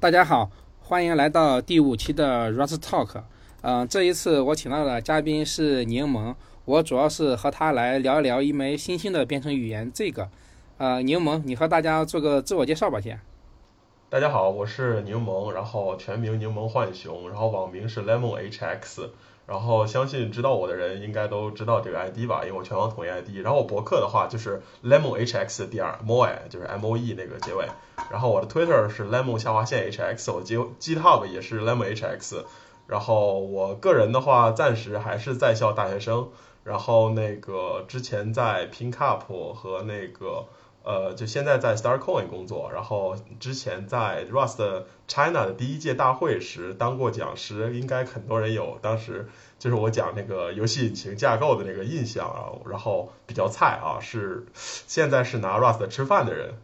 大家好，欢迎来到第五期的 Rust Talk。嗯，这一次我请到的嘉宾是柠檬，我主要是和他来聊一聊一枚新兴的编程语言这个。呃，柠檬，你和大家做个自我介绍吧，先。大家好，我是柠檬，然后全名柠檬浣熊，然后网名是 Lemon HX，然后相信知道我的人应该都知道这个 ID 吧，因为我全网统一 ID。然后我博客的话就是 Lemon HX 第二 Moe 就是 M O E 那个结尾。然后我的 Twitter 是 Lemon 下划线 HX，我 G GitHub 也是 Lemon HX。然后我个人的话暂时还是在校大学生，然后那个之前在 PinCup 和那个。呃，就现在在 StarCoin 工作，然后之前在 Rust China 的第一届大会时当过讲师，应该很多人有当时就是我讲那个游戏引擎架构的那个印象啊，然后比较菜啊，是现在是拿 Rust 吃饭的人，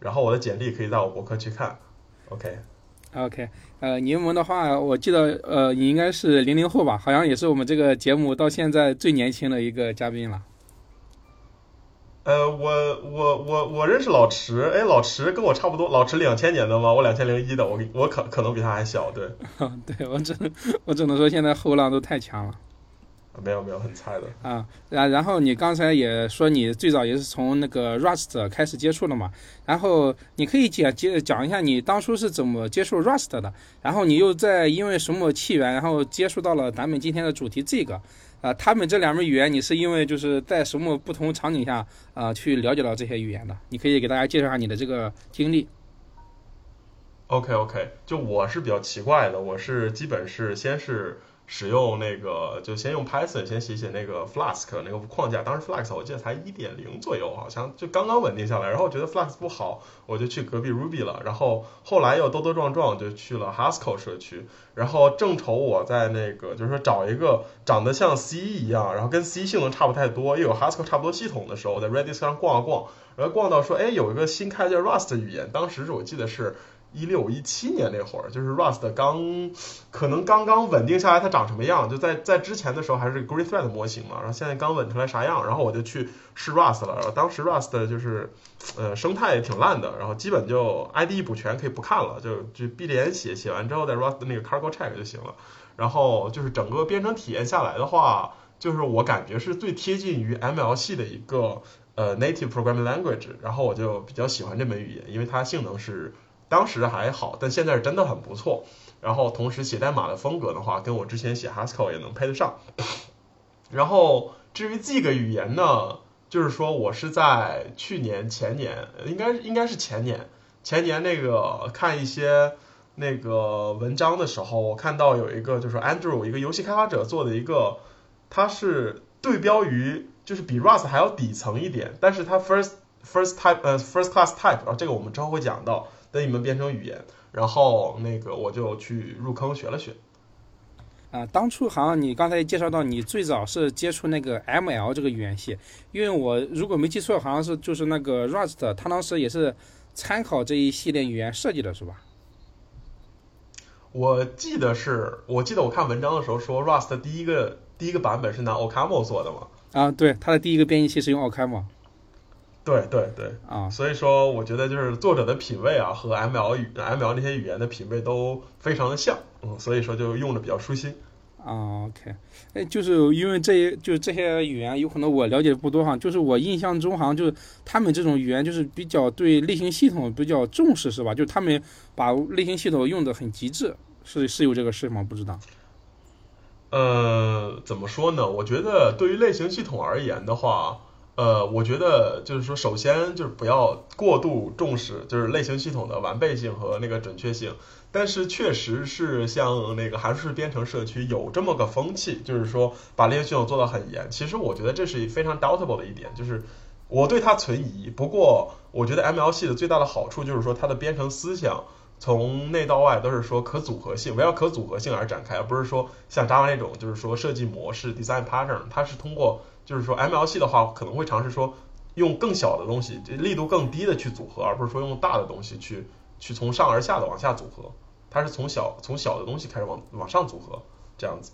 然后我的简历可以在我博客去看，OK，OK，呃，柠檬的话，我记得呃，你应该是零零后吧，好像也是我们这个节目到现在最年轻的一个嘉宾了。呃，我我我我认识老池，哎，老池跟我差不多，老池两千年的嘛？我两千零一的，我我可可能比他还小，对。对我只能我只能说现在后浪都太强了。没有没有，很菜的。啊，然然后你刚才也说你最早也是从那个 Rust 开始接触的嘛，然后你可以讲接讲一下你当初是怎么接触 Rust 的，然后你又在因为什么契缘，然后接触到了咱们今天的主题这个。啊，他们这两门语言，你是因为就是在什么不同场景下啊去了解到这些语言的？你可以给大家介绍下你的这个经历。OK OK，就我是比较奇怪的，我是基本是先是。使用那个就先用 Python 先写写那个 Flask 那个框架，当时 Flask 我记得才一点零左右，好像就刚刚稳定下来。然后我觉得 Flask 不好，我就去隔壁 Ruby 了。然后后来又兜兜撞撞就去了 Haskell 社区。然后正愁我在那个就是说找一个长得像 C 一样，然后跟 C 性能差不太多，又有 Haskell 差不多系统的时候，我在 Redis 上逛啊逛，然后逛到说，哎，有一个新开的 Rust 语言，当时我记得是。一六一七年那会儿，就是 Rust 刚可能刚刚稳定下来，它长什么样？就在在之前的时候还是 GreatThread 模型嘛，然后现在刚稳出来啥样？然后我就去试 Rust 了。然后当时 Rust 就是呃生态也挺烂的，然后基本就 IDE 补全可以不看了，就就闭着眼写，写完之后在 Rust 那个 Cargo Check 就行了。然后就是整个编程体验下来的话，就是我感觉是最贴近于 ML 系的一个呃 Native Programming Language。然后我就比较喜欢这门语言，因为它性能是。当时还好，但现在是真的很不错。然后同时写代码的风格的话，跟我之前写 Haskell 也能配得上。然后至于 Zig 语言呢，就是说我是在去年前年，应该应该是前年前年那个看一些那个文章的时候，我看到有一个就是 Andrew 一个游戏开发者做的一个，他是对标于就是比 Rust 还要底层一点，但是它 first first type 呃 first class type 啊，这个我们之后会讲到。的一门编程语言，然后那个我就去入坑学了学。啊，当初好像你刚才介绍到你最早是接触那个 ML 这个语言系，因为我如果没记错，好像是就是那个 Rust，它当时也是参考这一系列语言设计的，是吧？我记得是，我记得我看文章的时候说 Rust 第一个第一个版本是拿 OCaml 做的嘛？啊，对，它的第一个编译器是用 OCaml。对对对啊，所以说我觉得就是作者的品味啊和 ML 语 ML 那些语言的品味都非常的像，嗯，所以说就用的比较舒心。啊，OK，哎，就是因为这些就是这些语言有可能我了解不多哈，就是我印象中好像就是他们这种语言就是比较对类型系统比较重视是吧？就他们把类型系统用的很极致，是是有这个事吗？不知道。呃，怎么说呢？我觉得对于类型系统而言的话。呃，我觉得就是说，首先就是不要过度重视就是类型系统的完备性和那个准确性，但是确实是像那个函数式编程社区有这么个风气，就是说把类型系统做到很严。其实我觉得这是非常 doubtable 的一点，就是我对它存疑。不过我觉得 ML 系的最大的好处就是说它的编程思想从内到外都是说可组合性，围绕可组合性而展开，而不是说像 Java 那种就是说设计模式 design pattern，它是通过。就是说，ML 系的话可能会尝试说用更小的东西，力度更低的去组合，而不是说用大的东西去去从上而下的往下组合。它是从小从小的东西开始往往上组合这样子。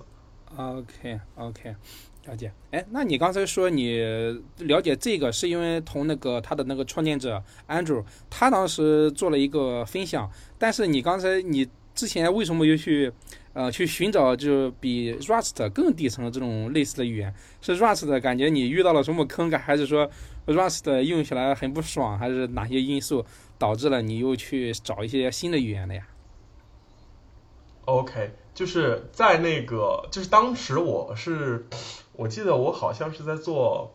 OK OK，了解。哎，那你刚才说你了解这个是因为同那个他的那个创建者 Andrew，他当时做了一个分享，但是你刚才你之前为什么又去呃去寻找就比 Rust 更底层的这种类似的语言？是 Rust 感觉你遇到了什么坑感，还是说 Rust 用起来很不爽，还是哪些因素导致了你又去找一些新的语言的呀？OK。就是在那个，就是当时我是，我记得我好像是在做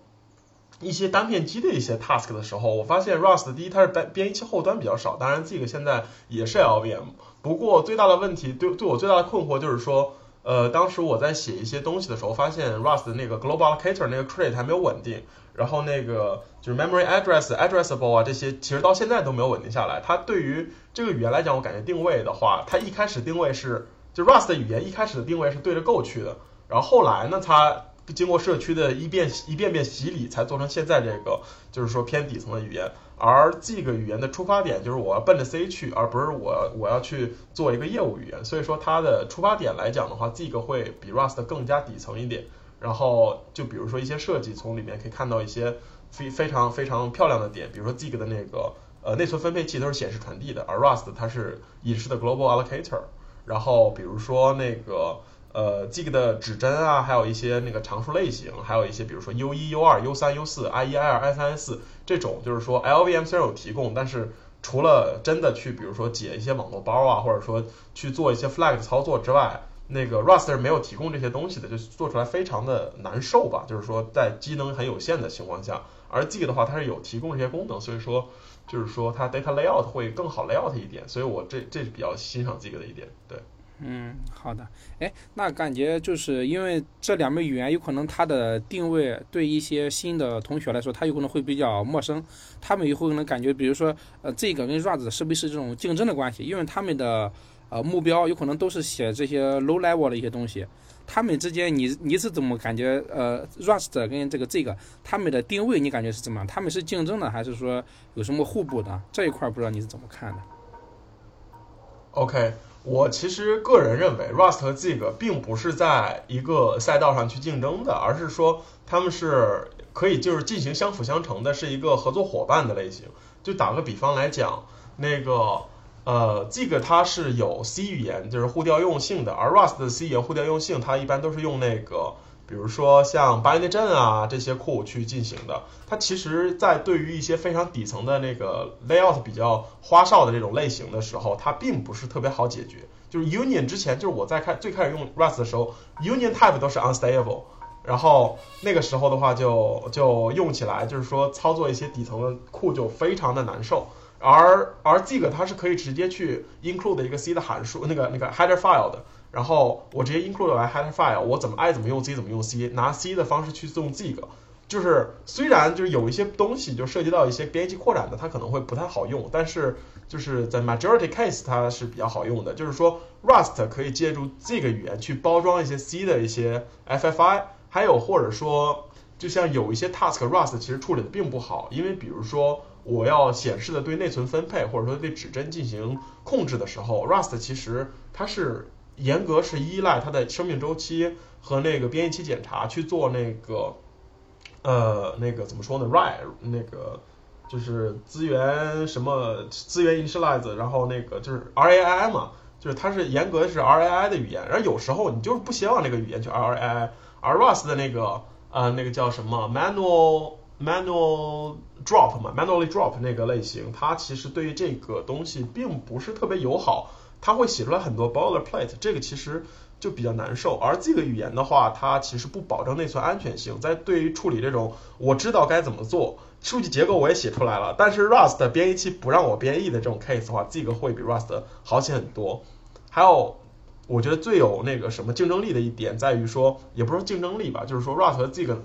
一些单片机的一些 task 的时候，我发现 Rust 第一它是编编译器后端比较少，当然这个现在也是 LVM，不过最大的问题对对我最大的困惑就是说，呃，当时我在写一些东西的时候，发现 Rust 的那个 global allocator 那个 create 还没有稳定，然后那个就是 memory address addressable 啊这些其实到现在都没有稳定下来。它对于这个语言来讲，我感觉定位的话，它一开始定位是。就 Rust 的语言一开始的定位是对着 Go 去的，然后后来呢，它经过社区的一遍一遍遍洗礼，才做成现在这个就是说偏底层的语言。而这个语言的出发点就是我要奔着 C 去，而不是我我要去做一个业务语言。所以说它的出发点来讲的话，这个会比 Rust 更加底层一点。然后就比如说一些设计，从里面可以看到一些非非常非常漂亮的点，比如说 Zig 的那个呃内存分配器都是显示传递的，而 Rust 它是隐式的 global allocator。然后比如说那个呃，Zig 的指针啊，还有一些那个常数类型，还有一些比如说 U 一、U 二、U 三、U 四、I 一、I 二、I 三、I 四这种，就是说 LVM 虽然有提供，但是除了真的去比如说解一些网络包啊，或者说去做一些 flag 操作之外，那个 Rust 是没有提供这些东西的，就做出来非常的难受吧。就是说在机能很有限的情况下，而 Zig 的话它是有提供这些功能，所以说。就是说它 data layout 会更好 layout 一点，所以我这这是比较欣赏这个的一点，对。嗯，好的。哎，那感觉就是因为这两门语言有可能它的定位对一些新的同学来说，他有可能会比较陌生。他们以后可能感觉，比如说，呃，这个跟 Rust 是不是这种竞争的关系？因为他们的呃目标有可能都是写这些 low level 的一些东西。他们之间，你你是怎么感觉？呃，Rust 跟这个这个他们的定位，你感觉是怎么样？他们是竞争的，还是说有什么互补的？这一块不知道你是怎么看的？OK，我其实个人认为，Rust 和 Zig 并不是在一个赛道上去竞争的，而是说他们是可以就是进行相辅相成的，是一个合作伙伴的类型。就打个比方来讲，那个。呃，，Zig 它是有 C 语言，就是互调用性的，而 Rust 的 C 语言互调用性，它一般都是用那个，比如说像 Bindgen 啊这些库去进行的。它其实，在对于一些非常底层的那个 layout 比较花哨的这种类型的时候，它并不是特别好解决。就是 Union 之前，就是我在开最开始用 Rust 的时候，Union type 都是 unstable，然后那个时候的话就就用起来，就是说操作一些底层的库就非常的难受。而而这个它是可以直接去 include 一个 C 的函数，那个那个 header file 的，然后我直接 include 来 header file，我怎么爱怎么用 C 怎么用 C，拿 C 的方式去用 zig，，就是虽然就是有一些东西就涉及到一些编辑扩展的，它可能会不太好用，但是就是在 majority case 它是比较好用的，就是说 Rust 可以借助这个语言去包装一些 C 的一些 FFI，还有或者说就像有一些 task Rust 其实处理的并不好，因为比如说。我要显示的对内存分配或者说对指针进行控制的时候，Rust 其实它是严格是依赖它的生命周期和那个编译器检查去做那个呃那个怎么说呢？RAI 那个就是资源什么资源 initialize，然后那个就是 RAI 嘛，就是它是严格的是 RAI 的语言，然后有时候你就是不希望那个语言去 RAI，而 Rust 的那个呃那个叫什么 manual manual drop 嘛，manually drop 那个类型，它其实对于这个东西并不是特别友好，它会写出来很多 boilerplate，这个其实就比较难受。而这个语言的话，它其实不保证内存安全性，在对于处理这种我知道该怎么做，数据结构我也写出来了，但是 Rust 编译器不让我编译的这种 case 的话，这个会比 Rust 好写很多。还有，我觉得最有那个什么竞争力的一点在于说，也不是竞争力吧，就是说 Rust 和这个。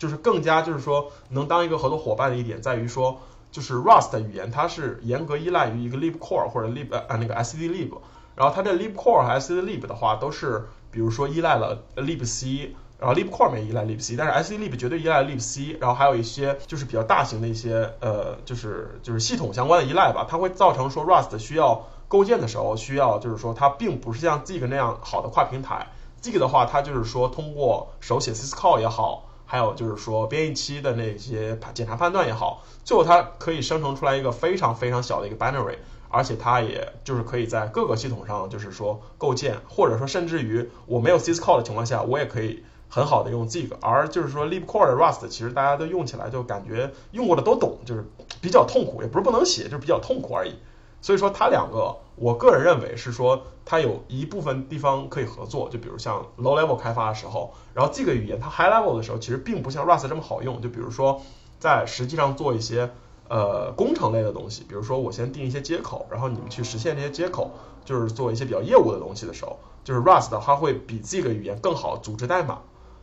就是更加就是说能当一个合作伙伴的一点在于说，就是 Rust 语言它是严格依赖于一个 libcore 或者 lib 呃那个 stdlib，然后它这 libcore 和 stdlib 的话都是比如说依赖了 libc，然后 libcore 没依赖 libc，但是 stdlib 绝对依赖 libc，然后还有一些就是比较大型的一些呃就是就是系统相关的依赖吧，它会造成说 Rust 需要构建的时候需要就是说它并不是像 Zig 那样好的跨平台。Zig 的话，它就是说通过手写 syscall 也好，还有就是说编译器的那些检查判断也好，最后它可以生成出来一个非常非常小的一个 binary，而且它也就是可以在各个系统上就是说构建，或者说甚至于我没有 syscall 的情况下，我也可以。很好的用 Zig，而就是说 LibCore 的 Rust，其实大家都用起来就感觉用过的都懂，就是比较痛苦，也不是不能写，就是比较痛苦而已。所以说它两个，我个人认为是说它有一部分地方可以合作，就比如像 Low Level 开发的时候，然后这个语言它 High Level 的时候，其实并不像 Rust 这么好用。就比如说在实际上做一些呃工程类的东西，比如说我先定一些接口，然后你们去实现这些接口，就是做一些比较业务的东西的时候，就是 Rust 它会比这个语言更好组织代码。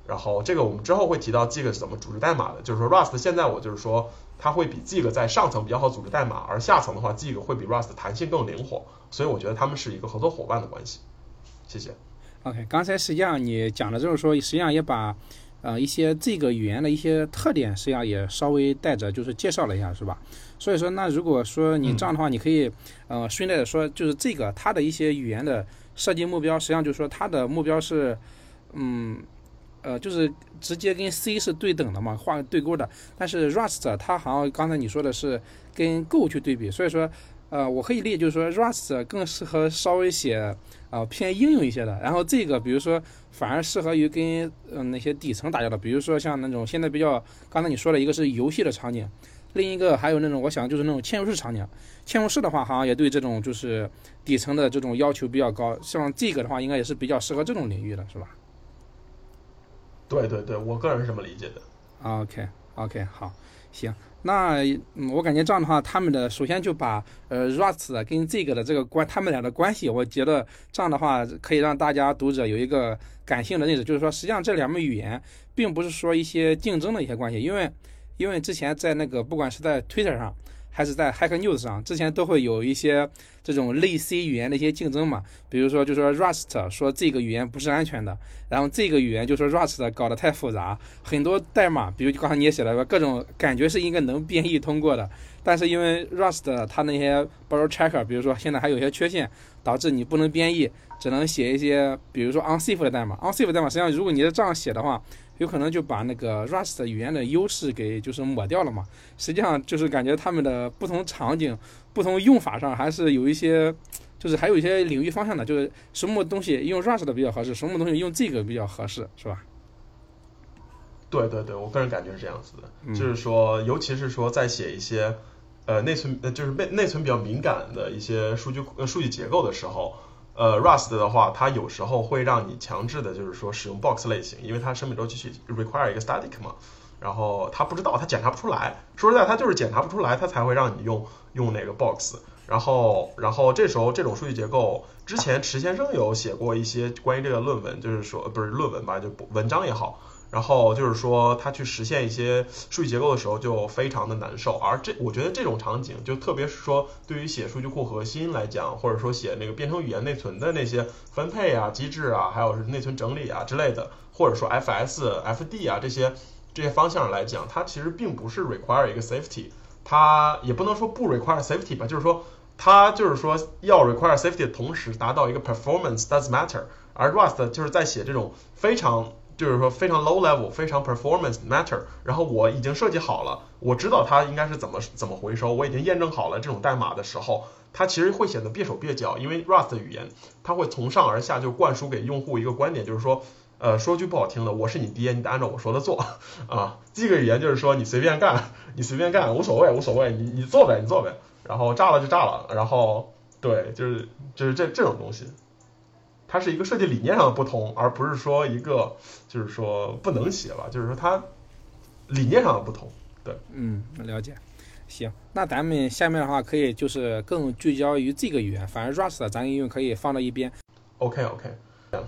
然后这个我们之后会提到 Zig 是怎么组织代码的，就是说 Rust 现在我就是说它会比 Zig 在上层比较好组织代码，而下层的话 Zig 会比 Rust 弹性更灵活，所以我觉得他们是一个合作伙伴的关系。谢谢。OK，刚才实际上你讲的就是说，实际上也把呃一些这个语言的一些特点，实际上也稍微带着就是介绍了一下，是吧？所以说那如果说你这样的话，你可以呃顺带的说，就是这个它的一些语言的设计目标，实际上就是说它的目标是嗯。呃，就是直接跟 C 是对等的嘛，画对勾的。但是 Rust 它好像刚才你说的是跟 Go 去对比，所以说，呃，我可以理解就是说 Rust 更适合稍微写呃偏应用一些的。然后这个比如说反而适合于跟嗯那些底层打交道，比如说像那种现在比较刚才你说的一个是游戏的场景，另一个还有那种我想就是那种嵌入式场景。嵌入式的话好像也对这种就是底层的这种要求比较高，像这个的话应该也是比较适合这种领域的，是吧？对对对，我个人是这么理解的。OK OK，好，行，那我感觉这样的话，他们的首先就把呃 Rust 跟这个的这个关，他们俩的关系，我觉得这样的话可以让大家读者有一个感性的认识，就是说，实际上这两门语言并不是说一些竞争的一些关系，因为因为之前在那个不管是在 Twitter 上。还是在 Hack News 上，之前都会有一些这种类 C 语言的一些竞争嘛，比如说就说 Rust 说这个语言不是安全的，然后这个语言就说 Rust 搞得太复杂，很多代码，比如刚才你也写了个各种感觉是应该能编译通过的，但是因为 Rust 它那些 Borrow Checker，比如说现在还有一些缺陷，导致你不能编译，只能写一些比如说 unsafe 的代码，unsafe 代码实际上如果你是这样写的话。有可能就把那个 Rust 语言的优势给就是抹掉了嘛？实际上就是感觉他们的不同场景、不同用法上还是有一些，就是还有一些领域方向的，就是什么东西用 Rust 的比较合适，什么东西用这个比较合适，是吧？对对对，我个人感觉是这样子的，就是说，尤其是说在写一些呃内存呃就是内内存比较敏感的一些数据呃数据结构的时候。呃，Rust 的话，它有时候会让你强制的，就是说使用 box 类型，因为它生命周期 require 一个 static 嘛，然后它不知道，它检查不出来。说实在，它就是检查不出来，它才会让你用用那个 box。然后，然后这时候这种数据结构，之前池先生有写过一些关于这个论文，就是说不是论文吧，就文章也好。然后就是说，他去实现一些数据结构的时候就非常的难受，而这我觉得这种场景，就特别是说对于写数据库核心来讲，或者说写那个编程语言内存的那些分配啊、机制啊，还有是内存整理啊之类的，或者说 FS、FD 啊这些这些方向来讲，它其实并不是 require 一个 safety，它也不能说不 require safety 吧，就是说它就是说要 require safety 的同时达到一个 performance does matter，而 Rust 就是在写这种非常。就是说非常 low level，非常 performance matter。然后我已经设计好了，我知道它应该是怎么怎么回收，我已经验证好了这种代码的时候，它其实会显得蹩手蹩脚，因为 Rust 语言它会从上而下就灌输给用户一个观点，就是说，呃，说句不好听的，我是你爹，你得按照我说的做 啊。这个语言就是说你随便干，你随便干无所谓无所谓，你你做呗你做呗，然后炸了就炸了，然后对，就是就是这这种东西。它是一个设计理念上的不同，而不是说一个就是说不能写吧，就是说它理念上的不同。对，嗯，了解。行，那咱们下面的话可以就是更聚焦于这个语言，反正 Rust 咱应用可以放到一边。OK OK。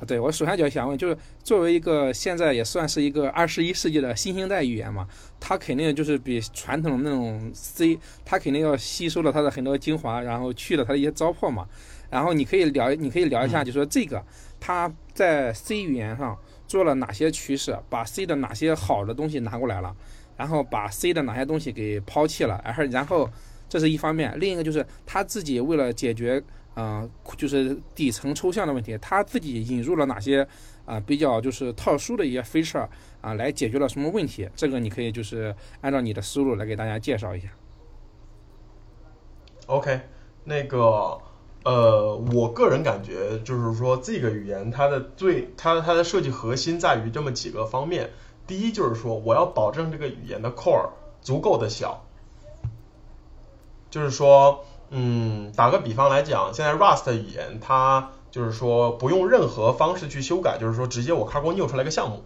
对我首先就想问，就是作为一个现在也算是一个二十一世纪的新兴代语言嘛，它肯定就是比传统的那种 C，它肯定要吸收了它的很多精华，然后去了它的一些糟粕嘛。然后你可以聊，你可以聊一下，就说这个它在 C 语言上做了哪些取舍，把 C 的哪些好的东西拿过来了，然后把 C 的哪些东西给抛弃了，然后然后这是一方面，另一个就是他自己为了解决，嗯，就是底层抽象的问题，他自己引入了哪些啊比较就是特殊的一些 feature 啊来解决了什么问题，这个你可以就是按照你的思路来给大家介绍一下。OK，那个呃，我个人感觉就是说这个语言它的最它它的设计核心在于这么几个方面。第一就是说我要保证这个语言的 core 足够的小，就是说，嗯，打个比方来讲，现在 Rust 语言它就是说不用任何方式去修改，就是说直接我 Cargo new 出来一个项目，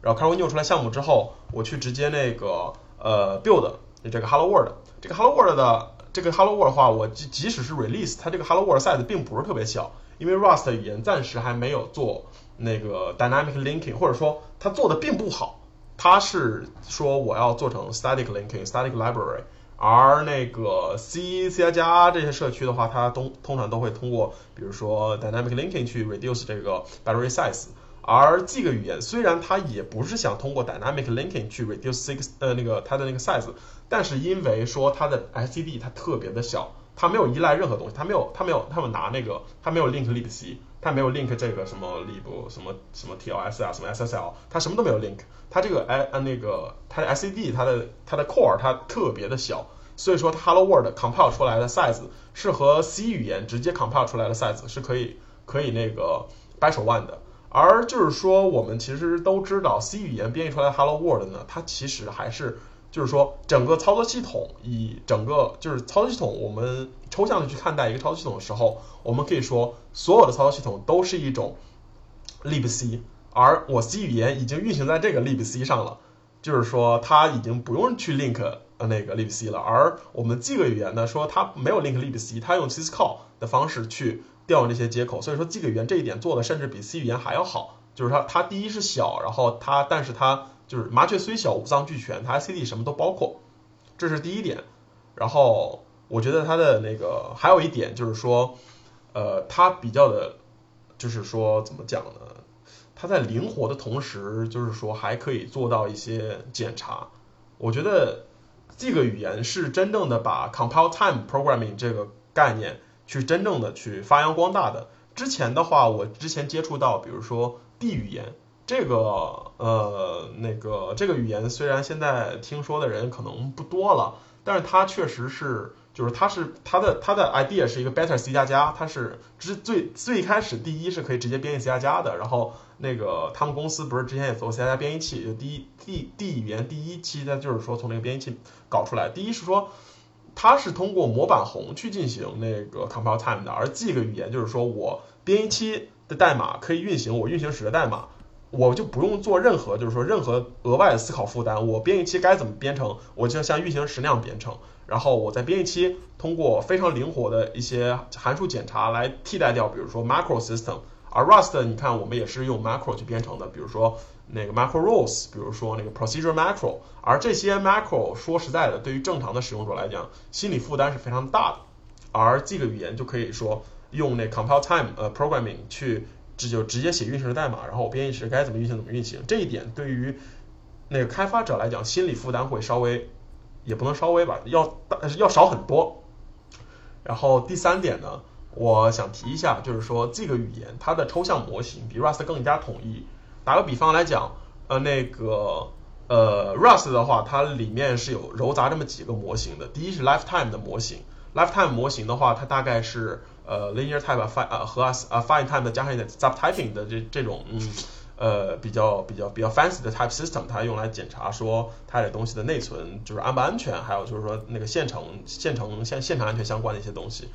然后 Cargo new 出来项目之后，我去直接那个呃 build 这个 Hello World，这个 Hello World 的这个 Hello World 的话，我即即使是 release，它这个 Hello World size 并不是特别小，因为 Rust 语言暂时还没有做那个 dynamic linking，或者说它做的并不好。它是说我要做成 static linking static library，而那个 C C 加加这些社区的话，它通通常都会通过比如说 dynamic linking 去 reduce 这个 battery size。而这个语言虽然它也不是想通过 dynamic linking 去 reduce six 呃那个它的那个 size，但是因为说它的 SCD 它特别的小，它没有依赖任何东西，它没有它没有他们拿那个它没有 link libc。它没有 link 这个什么 lib 什么什么 TLS 啊，什么 SSL，它什么都没有 link。它这个哎呃那个它的 SCD 它的它的 core 它特别的小，所以说 Hello World compile 出来的 size 是和 C 语言直接 compile 出来的 size 是可以可以那个掰手腕的。而就是说我们其实都知道 C 语言编译出来的 Hello World 呢，它其实还是。就是说，整个操作系统以整个就是操作系统，我们抽象的去看待一个操作系统的时候，我们可以说，所有的操作系统都是一种 libc，而我 C 语言已经运行在这个 libc 上了，就是说它已经不用去 link 呃那个 libc 了。而我们这个语言呢，说它没有 link libc，它用 syscall 的方式去调用这些接口，所以说这个语言这一点做的甚至比 C 语言还要好。就是它它第一是小，然后它但是它。就是麻雀虽小五脏俱全，它 CD 什么都包括，这是第一点。然后我觉得它的那个还有一点就是说，呃，它比较的，就是说怎么讲呢？它在灵活的同时，就是说还可以做到一些检查。我觉得这个语言是真正的把 compile time programming 这个概念去真正的去发扬光大的。之前的话，我之前接触到，比如说 D 语言。这个呃，那个这个语言虽然现在听说的人可能不多了，但是它确实是，就是它是它的它的 idea 是一个 better C 加加，它是之最最开始第一是可以直接编译 C 加加的，然后那个他们公司不是之前也做 C 加加编译器，就第一 D D 语言第一期呢，就是说从那个编译器搞出来，第一是说它是通过模板宏去进行那个 compile time 的，而这个语言就是说我编译期的代码可以运行我运行时的代码。我就不用做任何，就是说任何额外的思考负担。我编译期该怎么编程，我就像运行时那样编程。然后我在编译期通过非常灵活的一些函数检查来替代掉，比如说 macro system。而 Rust 你看我们也是用 macro 去编程的，比如说那个 macro rules，比如说那个 procedure macro。而这些 macro 说实在的，对于正常的使用者来讲，心理负担是非常大的。而这个语言就可以说用那 compile time 呃 programming 去。这就直接写运行的代码，然后我编译时该怎么运行怎么运行。这一点对于那个开发者来讲，心理负担会稍微，也不能稍微吧，要大要少很多。然后第三点呢，我想提一下，就是说这个语言它的抽象模型比 Rust 更加统一。打个比方来讲，呃，那个呃 Rust 的话，它里面是有糅杂这么几个模型的。第一是 Lifetime 的模型，Lifetime 模型的话，它大概是。呃，linear type 呃和 fine time 加上一点 subtyping 的这这种嗯呃比较比较比较 fancy 的 type system，它用来检查说它的东西的内存就是安不安全，还有就是说那个线程线程线线程安全相关的一些东西，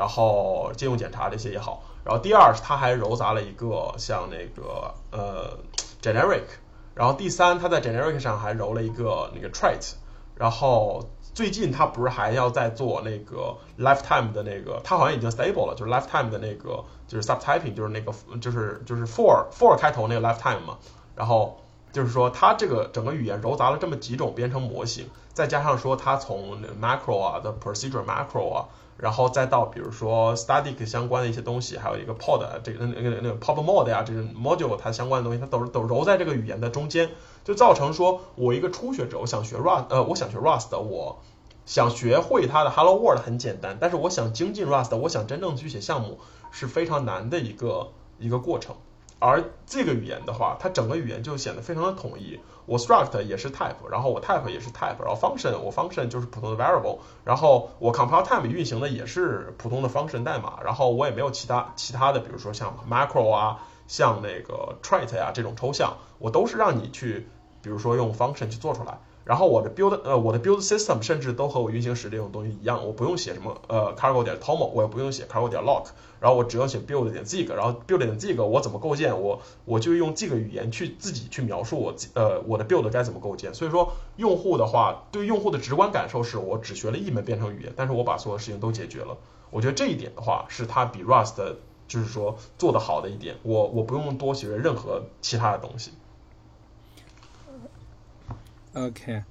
然后借用检查这些也好。然后第二是它还糅杂了一个像那个呃 generic，然后第三它在 generic 上还揉了一个那个 trait，然后。最近它不是还要再做那个 lifetime 的那个，它好像已经 stable 了，就是 lifetime 的那个，就是 subtyping，就是那个，就是就是 for for 开头那个 lifetime 嘛。然后就是说，它这个整个语言糅杂了这么几种编程模型，再加上说它从 macro 啊的 procedure macro 啊，然后再到比如说 static 相关的一些东西，还有一个 pod 这个那个那个 pop mod 呀，这个 module 它相关的东西，它都是都揉在这个语言的中间。就造成说，我一个初学者，我想学 Rust，呃，我想学 Rust，我想学会它的 Hello World 很简单，但是我想精进 Rust，我想真正去写项目是非常难的一个一个过程。而这个语言的话，它整个语言就显得非常的统一。我 struct 也是 type，然后我 type 也是 type，然后 function 我 function 就是普通的 variable，然后我 compile time 运行的也是普通的 function 代码，然后我也没有其他其他的，比如说像 macro 啊，像那个 trait 啊这种抽象，我都是让你去，比如说用 function 去做出来。然后我的 build 呃我的 build system 甚至都和我运行时这种东西一样，我不用写什么呃 cargo 点 tomo，我也不用写 cargo 点 lock，然后我只要写 build 点 zig，然后 build 点 zig 我怎么构建，我我就用这个语言去自己去描述我呃我的 build 该怎么构建。所以说用户的话，对用户的直观感受是我只学了一门编程语言，但是我把所有事情都解决了。我觉得这一点的话是它比 Rust 就是说做的好的一点，我我不用多学任何其他的东西。OK。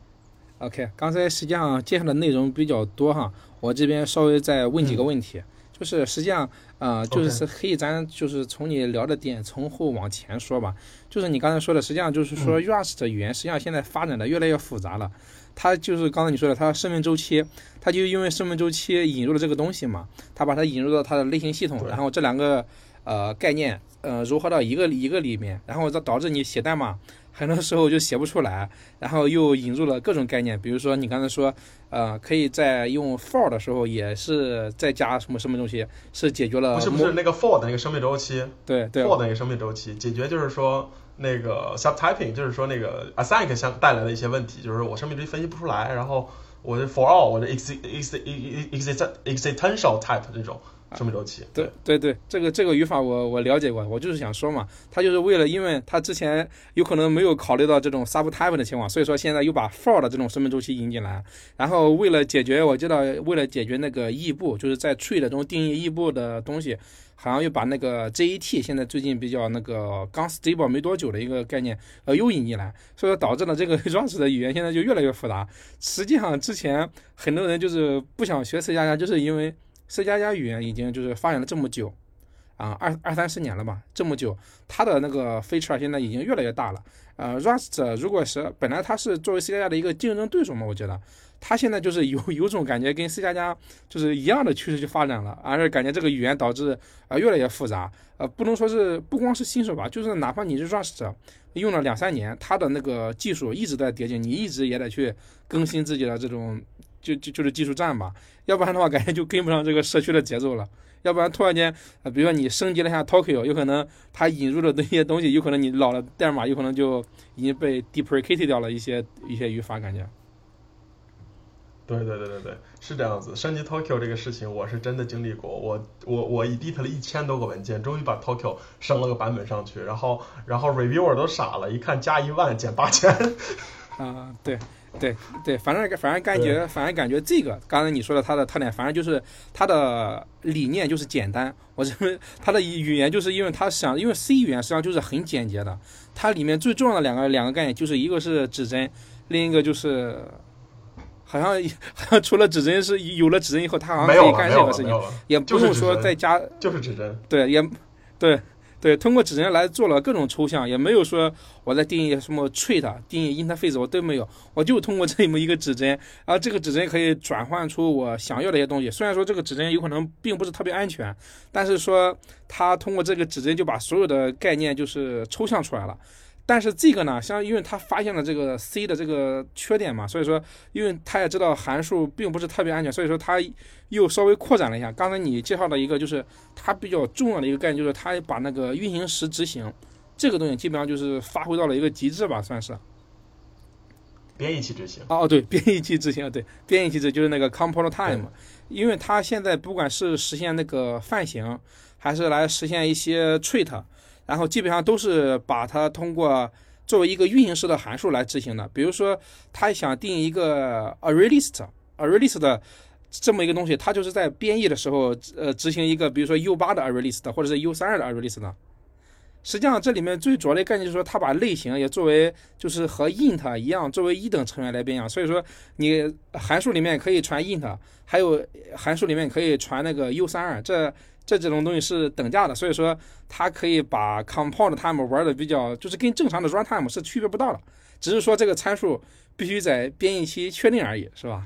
OK，刚才实际上介绍的内容比较多哈，我这边稍微再问几个问题，就是实际上，呃，就是可以咱就是从你聊的点从后往前说吧，就是你刚才说的，实际上就是说 Rust 语言实际上现在发展的越来越复杂了，它就是刚才你说的，它生命周期，它就因为生命周期引入了这个东西嘛，它把它引入到它的类型系统，然后这两个呃概念呃融合到一个一个里面，然后这导致你写代码。很多时候就写不出来，然后又引入了各种概念，比如说你刚才说，呃，可以在用 for 的时候也是再加什么什么东西，是解决了不是不是那个 for 的那个生命周期，对对，for 的那个生命周期解决就是说那个 subtyping 就是说那个 async 相带来的一些问题，就是我生命周期分析不出来，然后我的 for all 我的 ex ex ex ex existential type 这种。生命周期，对对对，这个这个语法我我了解过，我就是想说嘛，他就是为了，因为他之前有可能没有考虑到这种 subtype 的情况，所以说现在又把 for 的这种生命周期引进来，然后为了解决，我知道为了解决那个异步，就是在 tree 的中定义异步的东西，好像又把那个 JET 现在最近比较那个刚 stable 没多久的一个概念，呃，又引进来，所以说导致了这个 Rust 的语言现在就越来越复杂。实际上之前很多人就是不想学 C 加加，就是因为。C 加加语言已经就是发展了这么久，啊，二二三十年了吧，这么久，它的那个 feature 现在已经越来越大了。呃，Rust 如果是本来它是作为 C 加加的一个竞争对手嘛，我觉得它现在就是有有种感觉跟 C 加加就是一样的趋势去发展了，而是感觉这个语言导致啊越来越复杂。呃，不能说是不光是新手吧，就是哪怕你是 Rust 用了两三年，它的那个技术一直在迭进，你一直也得去更新自己的这种。就就就是技术站吧，要不然的话，感觉就跟不上这个社区的节奏了。要不然突然间，啊，比如说你升级了一下 Tokyo，有可能它引入的那些东西，有可能你老的代码有可能就已经被 deprecated 掉了一些一些语法，感觉。对对对对对，是这样子。升级 Tokyo 这个事情，我是真的经历过。我我我 edit 了一千多个文件，终于把 Tokyo 升了个版本上去，然后然后 reviewer 都傻了，一看加一万减八千。啊，对。对对，反正反正感觉，反正感觉这个刚才你说的它的特点，反正就是它的理念就是简单。我认为它的语言就是因为它想，因为 C 语言实际上就是很简洁的。它里面最重要的两个两个概念，就是一个是指针，另一个就是好像好像除了指针是有了指针以后，它好像可以干任何事情，也不用说再加，就是指针。对，也对。对，通过指针来做了各种抽象，也没有说我在定义什么 trait，定义 interface 我都没有，我就通过这么一个指针，然后这个指针可以转换出我想要的一些东西。虽然说这个指针有可能并不是特别安全，但是说它通过这个指针就把所有的概念就是抽象出来了。但是这个呢，像因为他发现了这个 C 的这个缺点嘛，所以说，因为他也知道函数并不是特别安全，所以说他又稍微扩展了一下。刚才你介绍的一个就是它比较重要的一个概念，就是它把那个运行时执行这个东西基本上就是发挥到了一个极致吧，算是。编译器执行。哦，对，编译器执行，对，编译器执就是那个 compile time，因为它现在不管是实现那个泛型，还是来实现一些 trait。然后基本上都是把它通过作为一个运行式的函数来执行的。比如说，他想定一个 array list，array list 的这么一个东西，它就是在编译的时候，呃，执行一个比如说 U 八的 array list，或者是 U 三二的 array list 呢。实际上，这里面最主要的概念就是说，它把类型也作为就是和 int 一样，作为一等成员来编译。所以说，你函数里面可以传 int，还有函数里面可以传那个 U 三二，这。这几种东西是等价的，所以说它可以把 compile time 玩的比较，就是跟正常的 run time 是区别不到的，只是说这个参数必须在编译期确定而已，是吧？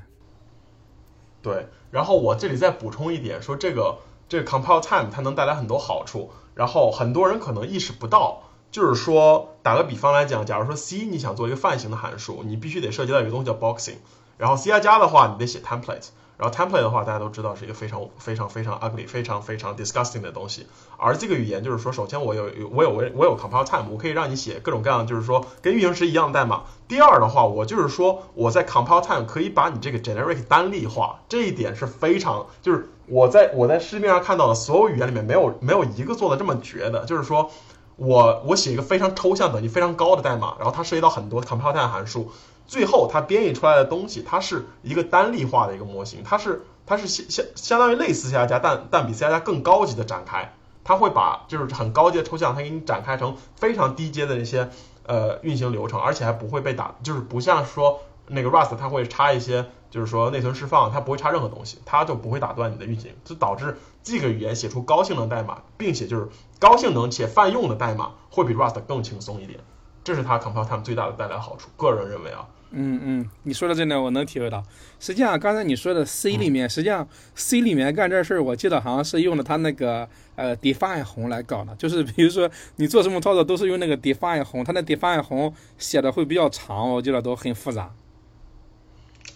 对，然后我这里再补充一点，说这个这个 compile time 它能带来很多好处，然后很多人可能意识不到，就是说打个比方来讲，假如说 C 你想做一个泛型的函数，你必须得涉及到一个东西叫 boxing，然后 C 加加的话你得写 template。然后 template 的话，大家都知道是一个非常非常非常 ugly、非常非常 disgusting 的东西。而这个语言就是说，首先我有我有我我有 compile time，我可以让你写各种各样，就是说跟运行时一样的代码。第二的话，我就是说我在 compile time 可以把你这个 generic 单例化，这一点是非常就是我在我在市面上看到的所有语言里面没有没有一个做的这么绝的，就是说我我写一个非常抽象等级非常高的代码，然后它涉及到很多 compile time 函数。最后，它编译出来的东西，它是一个单例化的一个模型，它是它是相相相当于类似 C 加加，但但比 C 加加更高级的展开，它会把就是很高阶抽象，它给你展开成非常低阶的那些呃运行流程，而且还不会被打，就是不像说那个 Rust 它会插一些就是说内存释放，它不会插任何东西，它就不会打断你的运行，就导致这个语言写出高性能代码，并且就是高性能且泛用的代码会比 Rust 更轻松一点。这是他 compile time 最大的带来好处，个人认为啊，嗯嗯，你说的这点我能体会到。实际上，刚才你说的 C 里面，实际上 C 里面干这事儿，我记得好像是用的它那个呃 define 红来搞的，就是比如说你做什么操作都是用那个 define 红，它那 define 红写的会比较长，我记得都很复杂。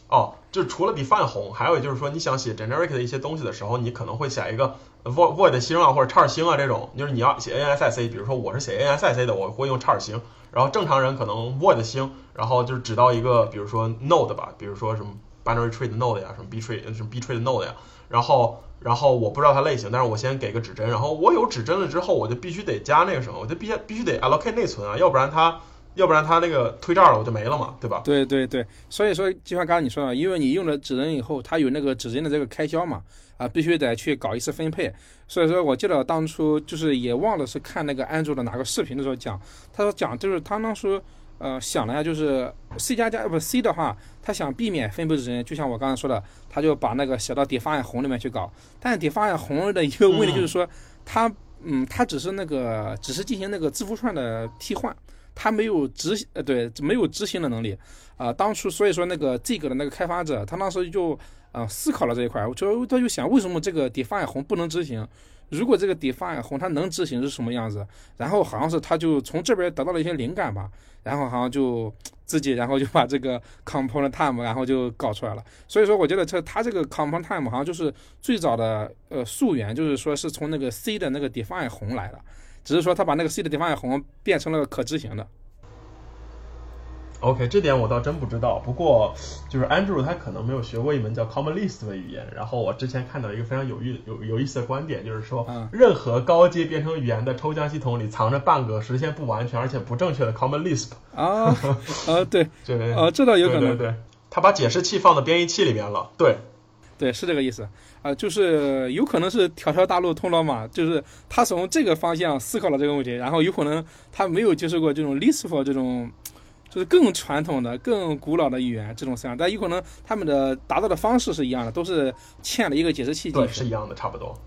哦，就除了 define 红，还有就是说你想写 generic 的一些东西的时候，你可能会写一个。void void 星啊或者 char 星啊这种，就是你要写 ANSIC，比如说我是写 ANSIC 的，我会用 char 星。然后正常人可能 void 星，然后就是指到一个，比如说 node 吧，比如说什么 binary tree 的 node 呀，什么 b tree 什么 b tree 的 node 呀。然后然后我不知道它类型，但是我先给个指针，然后我有指针了之后，我就必须得加那个什么，我就必须必须得 allocate 内存啊，要不然它要不然它那个推这儿了我就没了嘛，对吧？对对对，所以说就像刚刚你说的，因为你用了指针以后，它有那个指针的这个开销嘛。啊，必须得去搞一次分配，所以说我记得当初就是也忘了是看那个安卓的哪个视频的时候讲，他说讲就是他当初呃想了下，就是 C 加加不 C 的话，他想避免分布指针，就像我刚才说的，他就把那个写到 define 红里面去搞，但 define 红的一个问题就是说，他嗯他只是那个只是进行那个字符串的替换，他没有执行呃对没有执行的能力啊，当初所以说那个这个的那个开发者他当时就。啊，思考了这一块，就他就想为什么这个 define 红不能执行？如果这个 define 红它能执行是什么样子？然后好像是他就从这边得到了一些灵感吧，然后好像就自己然后就把这个 component time 然后就搞出来了。所以说，我觉得这他这个 component time 好像就是最早的呃溯源，就是说是从那个 C 的那个 define 红来的，只是说他把那个 C 的 define 红变成了可执行的。OK，这点我倒真不知道。不过，就是 Andrew 他可能没有学过一门叫 Common Lisp 的语言。然后我之前看到一个非常有意有有意思的观点，就是说，任何高阶编程语言的抽象系统里藏着半个实现不完全而且不正确的 Common Lisp。啊，啊，对，对，啊，这倒有可能。对，他把解释器放到编译器里面了。对，对，是这个意思。啊，就是有可能是条条大路通罗马，就是他从这个方向思考了这个问题，然后有可能他没有接受过这种 Lisp 这种。就是更传统的、更古老的语言这种思想，但有可能他们的达到的方式是一样的，都是嵌了一个解释器进去。对，是一样的，差不多。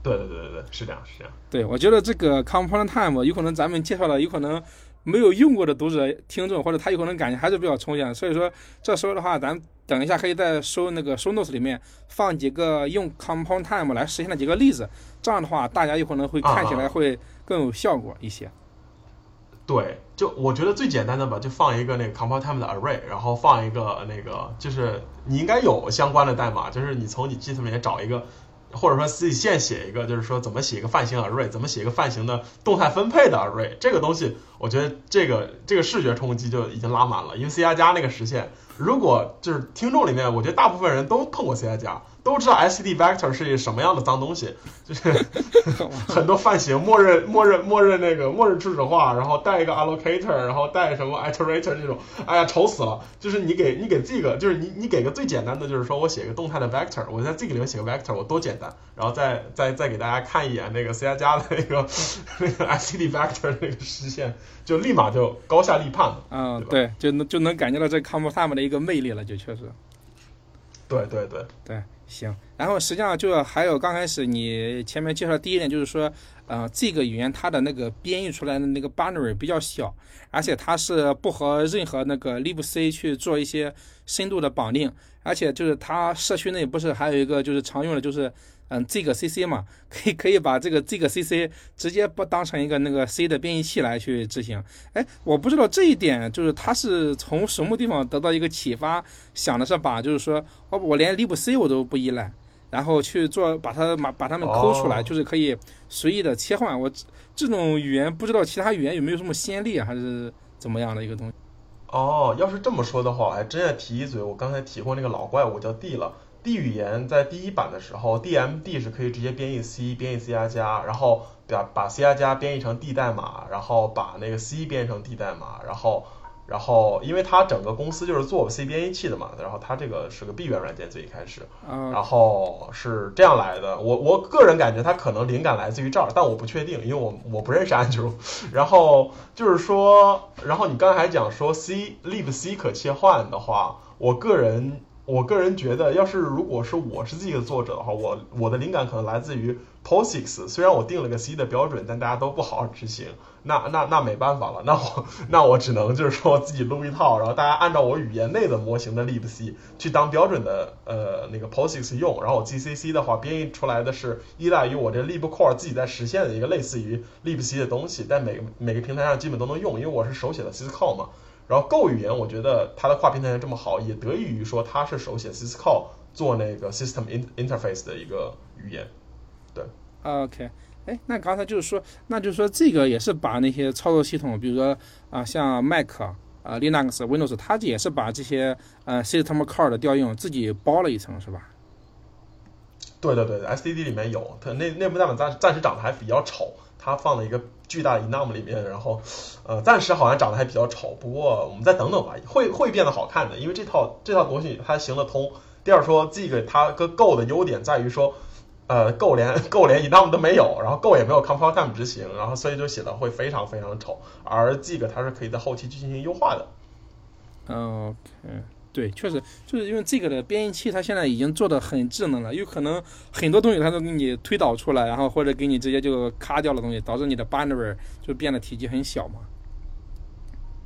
对对对对对，是这样，是这样。对，我觉得这个 component time 有可能咱们介绍的，有可能没有用过的读者、听众，或者他有可能感觉还是比较抽象。所以说，这时候的话，咱等一下可以在收那个收 notes 里面放几个用 component time 来实现的几个例子，这样的话，大家有可能会看起来会更有效果一些。对，就我觉得最简单的吧，就放一个那个 compile time 的 array，然后放一个那个，就是你应该有相关的代码，就是你从你 Git 里面找一个，或者说自己现写一个，就是说怎么写一个泛型 array，怎么写一个泛型的动态分配的 array，这个东西，我觉得这个这个视觉冲击就已经拉满了，因为 C 加加那个实现，如果就是听众里面，我觉得大部分人都碰过 C I 加。都知道 std vector 是什么样的脏东西，就是 很多泛型默认默认默认那个默认初始化，然后带一个 allocator，然后带什么 iterator 这种，哎呀丑死了。就是你给你给这个，就是你你给个最简单的，就是说我写一个动态的 vector，我在这个里面写个 vector，我多简单。然后再再再给大家看一眼那个 C 加加的那个那个 std vector 那个实现，就立马就高下立判了。嗯，对，就能就能感觉到这 c o m p time 的一个魅力了，就确实。对对对对。行，然后实际上就还有刚开始你前面介绍第一点就是说，呃，这个语言它的那个编译出来的那个 binary 比较小，而且它是不和任何那个 libc 去做一些深度的绑定，而且就是它社区内不是还有一个就是常用的就是嗯这个 CC 嘛，可以可以把这个这个 CC 直接不当成一个那个 C 的编译器来去执行。哎，我不知道这一点就是他是从什么地方得到一个启发，想的是把就是说，哦，我连 libc 我都不依赖，然后去做把它把把它们抠出来，就是可以随意的切换。我这种语言不知道其他语言有没有什么先例啊，还是怎么样的一个东西？哦，要是这么说的话，我还真要提一嘴，我刚才提过那个老怪物叫 D 了。D 语言在第一版的时候，DMD 是可以直接编译 C，编译 C 加加，然后把把 C 加加编译成 D 代码，然后把那个 C 编译成 D 代码，然后然后因为它整个公司就是做 C 编译器的嘛，然后它这个是个闭源软件最一开始，然后是这样来的。我我个人感觉它可能灵感来自于这儿，但我不确定，因为我我不认识 Andrew。然后就是说，然后你刚才讲说 C libc 可切换的话，我个人。我个人觉得，要是如果是我是自己的作者的话，我我的灵感可能来自于 POSIX。虽然我定了个 C 的标准，但大家都不好好执行，那那那没办法了，那我那我只能就是说自己撸一套，然后大家按照我语言内的模型的 libc 去当标准的呃那个 POSIX 用，然后我 GCC 的话编译出来的是依赖于我这 libcore 自己在实现的一个类似于 libc 的东西，在每每个平台上基本都能用，因为我是手写的 Syscall 嘛。然后 Go 语言，我觉得它的跨平台这么好，也得益于说它是手写 Syscall 做那个 System Interface 的一个语言。对，OK，哎，那刚才就是说，那就是说这个也是把那些操作系统，比如说啊，像 Mac 啊、Linux、Windows，它也是把这些呃 System Call 的调用自己包了一层，是吧？对对对，SDD 里面有，它那内部代码暂暂时长得还比较丑。它放了一个巨大的 enum 里面，然后，呃，暂时好像长得还比较丑，不过我们再等等吧，会会变得好看的，因为这套这套东西它行得通。第二说，这个它跟 Go 的优点在于说，呃，Go 连 Go 连 enum 都没有，然后 Go 也没有 compile time 执行，然后所以就写的会非常非常的丑，而这个它是可以在后期去进行优化的。OK。对，确实就是因为这个的编译器，它现在已经做的很智能了，有可能很多东西它都给你推导出来，然后或者给你直接就咔掉了东西，导致你的 binary 就变得体积很小嘛。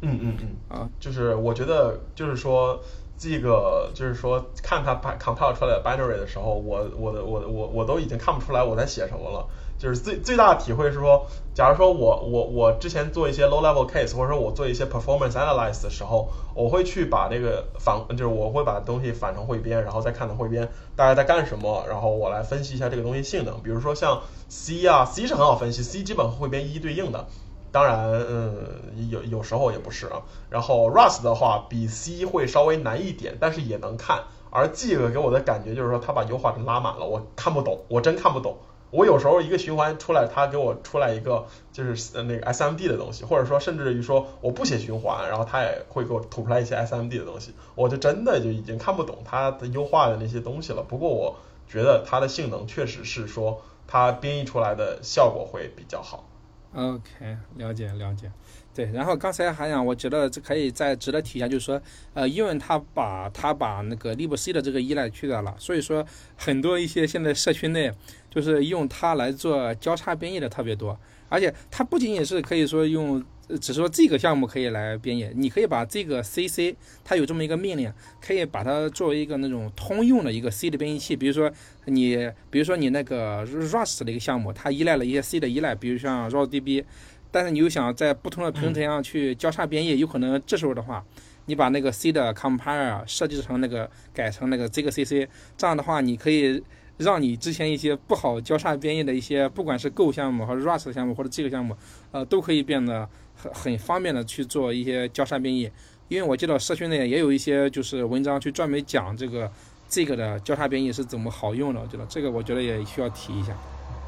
嗯嗯嗯，啊，就是我觉得就是说这个就是说看它 compile 出来的 binary 的时候，我我的我我我都已经看不出来我在写什么了。就是最最大的体会是说，假如说我我我之前做一些 low level case，或者说我做一些 performance analysis 的时候，我会去把这个反，就是我会把东西反成汇编，然后再看到汇编大家在干什么，然后我来分析一下这个东西性能。比如说像 C 啊，C 是很好分析，C 基本和汇编一一对应的。当然，嗯，有有时候也不是啊。然后 Rust 的话比 C 会稍微难一点，但是也能看。而 G 给我的感觉就是说，它把优化值拉满了，我看不懂，我真看不懂。我有时候一个循环出来，它给我出来一个就是那个 SMD 的东西，或者说甚至于说我不写循环，然后它也会给我吐出来一些 SMD 的东西，我就真的就已经看不懂它的优化的那些东西了。不过我觉得它的性能确实是说它编译出来的效果会比较好。OK，了解了解。对，然后刚才还想，我觉得这可以再值得提一下，就是说，呃，因为他把他把那个 libc 的这个依赖去掉了，所以说很多一些现在社区内就是用它来做交叉编译的特别多，而且它不仅仅是可以说用，只说这个项目可以来编译，你可以把这个 cc，它有这么一个命令，可以把它作为一个那种通用的一个 C 的编译器，比如说你，比如说你那个 Rust 的一个项目，它依赖了一些 C 的依赖，比如像 RouseDB。但是你又想在不同的平台上去交叉编译，有可能这时候的话，你把那个 C 的 compiler 设计成那个改成那个这个 CC，这样的话，你可以让你之前一些不好交叉编译的一些，不管是 Go 项目或者 Rust 项目或者这个项目，呃，都可以变得很很方便的去做一些交叉编译。因为我记得社区内也有一些就是文章去专门讲这个这个的交叉编译是怎么好用的，我觉得这个我觉得也需要提一下。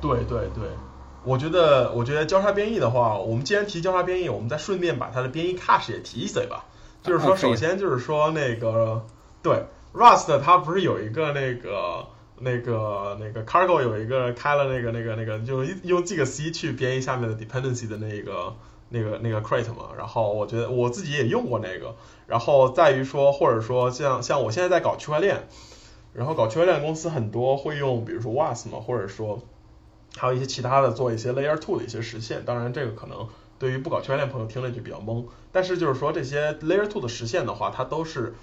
对对对。我觉得，我觉得交叉编译的话，我们既然提交叉编译，我们再顺便把它的编译 cache 也提一嘴吧。就是说，首先就是说那个，对，Rust 它不是有一个那个那个那个 Cargo 有一个开了那个那个那个，就用这个 C 去编译下面的 dependency 的那个那个那个 crate 嘛。然后我觉得我自己也用过那个。然后在于说，或者说像像我现在在搞区块链，然后搞区块链公司很多会用，比如说 WAS 嘛，或者说。还有一些其他的做一些 Layer Two 的一些实现，当然这个可能对于不搞区块链朋友听了就比较懵。但是就是说这些 Layer Two 的实现的话，它都是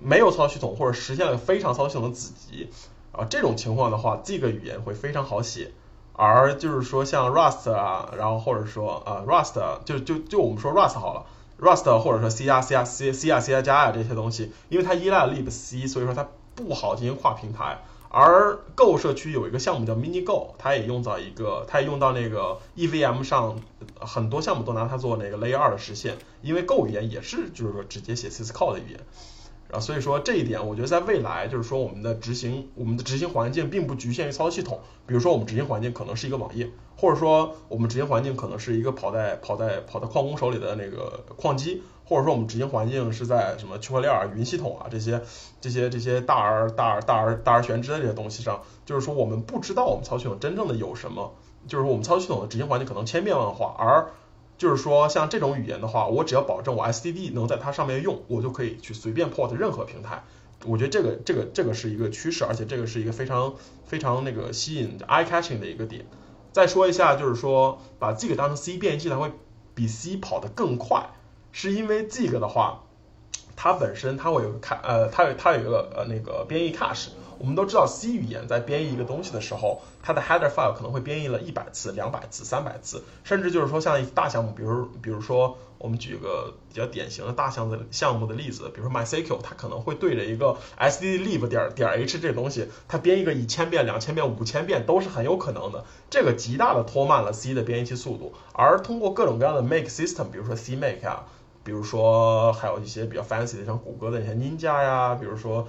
没有操作系统或者实现了非常操作系统的子集。啊，这种情况的话，这个语言会非常好写。而就是说像 Rust 啊，然后或者说呃 Rust 就就就我们说 Rust 好了，Rust 或者说 C 啊 C 啊 C C 啊 C 啊加啊这些东西，因为它依赖 libc，所以说它不好进行跨平台。而 Go 社区有一个项目叫 Mini Go，它也用到一个，它也用到那个 EVM 上，很多项目都拿它做那个 Layer 二的实现，因为 Go 语言也是就是说直接写 s y s c o d e 的语言。啊，所以说这一点，我觉得在未来，就是说我们的执行，我们的执行环境并不局限于操作系统。比如说，我们执行环境可能是一个网页，或者说我们执行环境可能是一个跑在跑在跑在矿工手里的那个矿机，或者说我们执行环境是在什么区块链啊、云系统啊这些这些这些大而大而大而大而全之的这些东西上，就是说我们不知道我们操作系统真正的有什么，就是说我们操作系统的执行环境可能千变万化，而就是说，像这种语言的话，我只要保证我 SDD 能在它上面用，我就可以去随便 port 任何平台。我觉得这个这个这个是一个趋势，而且这个是一个非常非常那个吸引 eye catching 的一个点。再说一下，就是说把 Zig 当成 C 编译器，它会比 C 跑得更快，是因为 Zig 的话，它本身它会有个开呃，它有它有一个呃那个编译 cache。我们都知道，C 语言在编译一个东西的时候，它的 header file 可能会编译了一百次、两百次、三百次，甚至就是说像一大项目，比如比如说我们举个比较典型的大项的项目的例子，比如说 MySQL，它可能会对着一个 SDDLib 点点 H 这东西，它编一个一千遍、两千遍、五千遍都是很有可能的，这个极大的拖慢了 C 的编译器速度。而通过各种各样的 make system，比如说 CMake 啊，比如说还有一些比较 fancy 的，像谷歌的一些 Ninja 呀，比如说。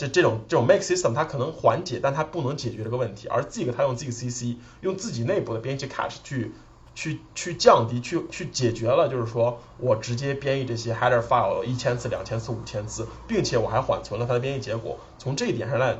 这这种这种 make system 它可能缓解，但它不能解决这个问题。而 Zig 它用 ZigCC，用自己内部的编辑 cache 去去去降低，去去解决了，就是说我直接编译这些 header file 一千次、两千次、五千次，并且我还缓存了它的编译结果。从这一点上来。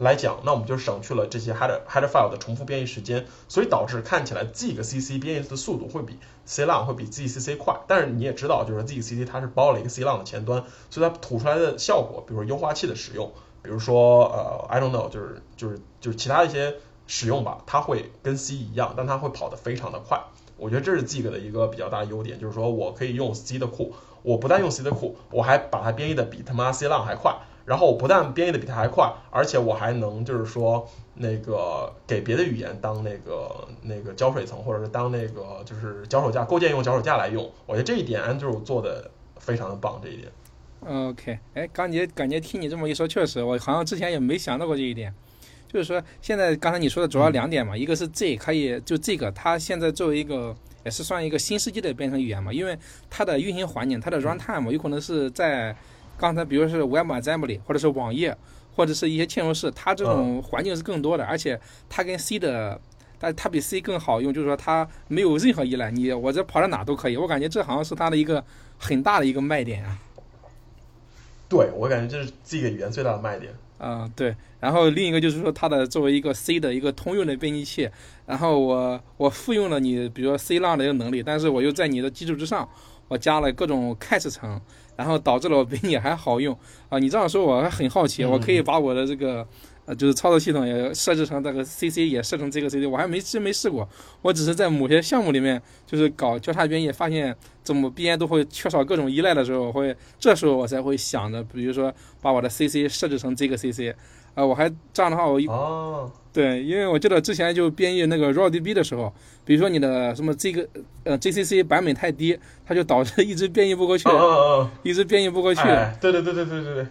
来讲，那我们就省去了这些 header header file 的重复编译时间，所以导致看起来 ZigCC 编译的速度会比 C 浪会比 ZCC 快。但是你也知道，就是 ZigCC 它是包了一个 C 浪的前端，所以它吐出来的效果，比如说优化器的使用，比如说呃 I don't know，就是就是就是其他一些使用吧，它会跟 C 一样，但它会跑得非常的快。我觉得这是 Zig 的一个比较大的优点，就是说我可以用 C 的库，我不但用 C 的库，我还把它编译的比他妈 C 浪还快。然后我不但编译的比它还快，而且我还能就是说那个给别的语言当那个那个胶水层，或者是当那个就是脚手架构建用脚手架来用。我觉得这一点 Andrew 做的非常的棒，这一点。OK，哎，刚觉感觉听你这么一说，确实我好像之前也没想到过这一点。就是说现在刚才你说的主要两点嘛，一个是 Z 可以就这个，它现在作为一个也是算一个新世纪的编程语言嘛，因为它的运行环境，它的 runtime 有可能是在。刚才比如是 WebAssembly 或者是网页，或者是一些嵌入式，它这种环境是更多的，而且它跟 C 的，但它比 C 更好用，就是说它没有任何依赖，你我这跑到哪都可以。我感觉这好像是它的一个很大的一个卖点啊。对，我感觉这是这个语言最大的卖点。嗯，对。然后另一个就是说，它的作为一个 C 的一个通用的编辑器，然后我我复用了你，比如说 C 浪的一个能力，但是我又在你的基础之上，我加了各种 cache 层。然后导致了我比你还好用啊！你这样说我还很好奇，我可以把我的这个呃就是操作系统也设置成这个 CC，也设成这个 CC，我还没真没试过。我只是在某些项目里面就是搞交叉编译，发现怎么编都会缺少各种依赖的时候，我会这时候我才会想着，比如说把我的 CC 设置成这个 CC。啊，我还这样的话，我哦，对，因为我记得之前就编译那个 RawDB 的时候，比如说你的什么这个呃 GCC 版本太低，它就导致一直编译不过去，一直编译不过去。对对对对对对对。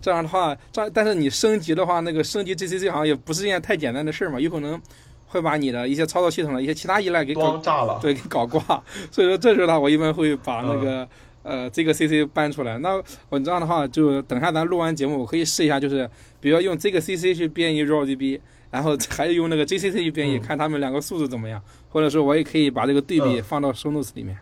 这样的话，这但是你升级的话，那个升级 GCC 好像也不是一件太简单的事儿嘛，有可能会把你的一些操作系统的一些其他依赖给搞炸了，对，给搞挂。所以说这时候呢，我一般会把那个。呃，这个 CC 搬出来，那我这样的话，就等下咱录完节目，我可以试一下，就是比如用这个 CC 去编译 RawDB，然后还用那个 GCC 去编译，看他们两个速度怎么样，或者说我也可以把这个对比放到 Show Notes 里面。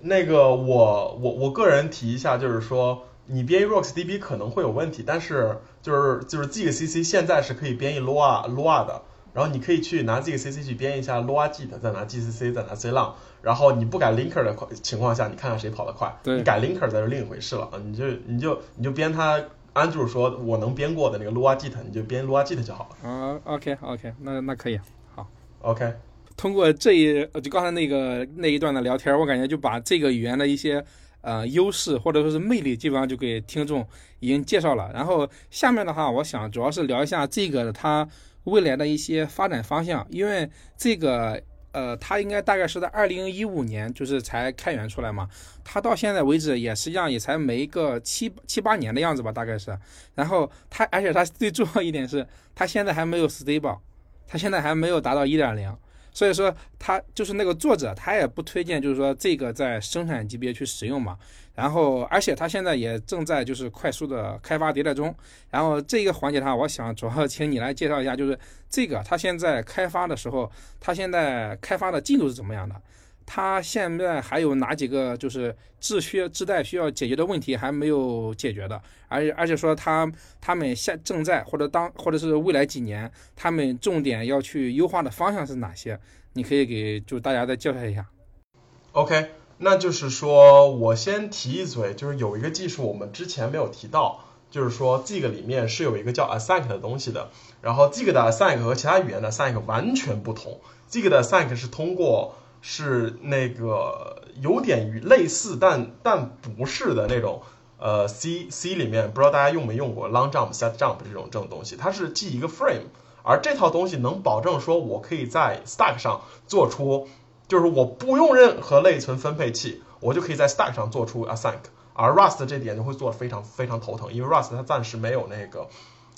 那个我我我个人提一下，就是说你编译 RocksDB 可能会有问题，但是就是就是这个 CC 现在是可以编译 Lua Lua 的。然后你可以去拿这个 CC 去编一下 LuaGit，再拿 GCC，再拿 C 浪。然后你不改 linker 的情况下，你看看谁跑得快。你改 linker 再是另一回事了啊！你就你就你就编它，安住说我能编过的那个 LuaGit，你就编 LuaGit 就好了。啊，OK OK，那那可以，好，OK。通过这一就刚才那个那一段的聊天，我感觉就把这个语言的一些。呃优势或者说是魅力，基本上就给听众已经介绍了。然后下面的话，我想主要是聊一下这个它未来的一些发展方向，因为这个。呃，它应该大概是在二零一五年就是才开源出来嘛，它到现在为止也实际上也才没个七七八年的样子吧，大概是。然后它，而且它最重要一点是，它现在还没有 stable，它现在还没有达到一点零。所以说，他就是那个作者，他也不推荐，就是说这个在生产级别去使用嘛。然后，而且他现在也正在就是快速的开发迭代中。然后这个环节的话，我想主要请你来介绍一下，就是这个他现在开发的时候，他现在开发的进度是怎么样的？他现在还有哪几个就是自需自带需要解决的问题还没有解决的？而且而且说他他们现正在或者当或者是未来几年他们重点要去优化的方向是哪些？你可以给就大家再介绍一下。OK，那就是说我先提一嘴，就是有一个技术我们之前没有提到，就是说 Zig 里面是有一个叫 Async 的东西的。然后 Zig 的 Async 和其他语言的 Async 完全不同。Zig 的 Async 是通过是那个有点于类似，但但不是的那种，呃，C C 里面不知道大家用没用过 long jump set jump 这种这种东西，它是记一个 frame，而这套东西能保证说我可以在 stack 上做出，就是我不用任何内存分配器，我就可以在 stack 上做出 async，而 Rust 这点就会做非常非常头疼，因为 Rust 它暂时没有那个，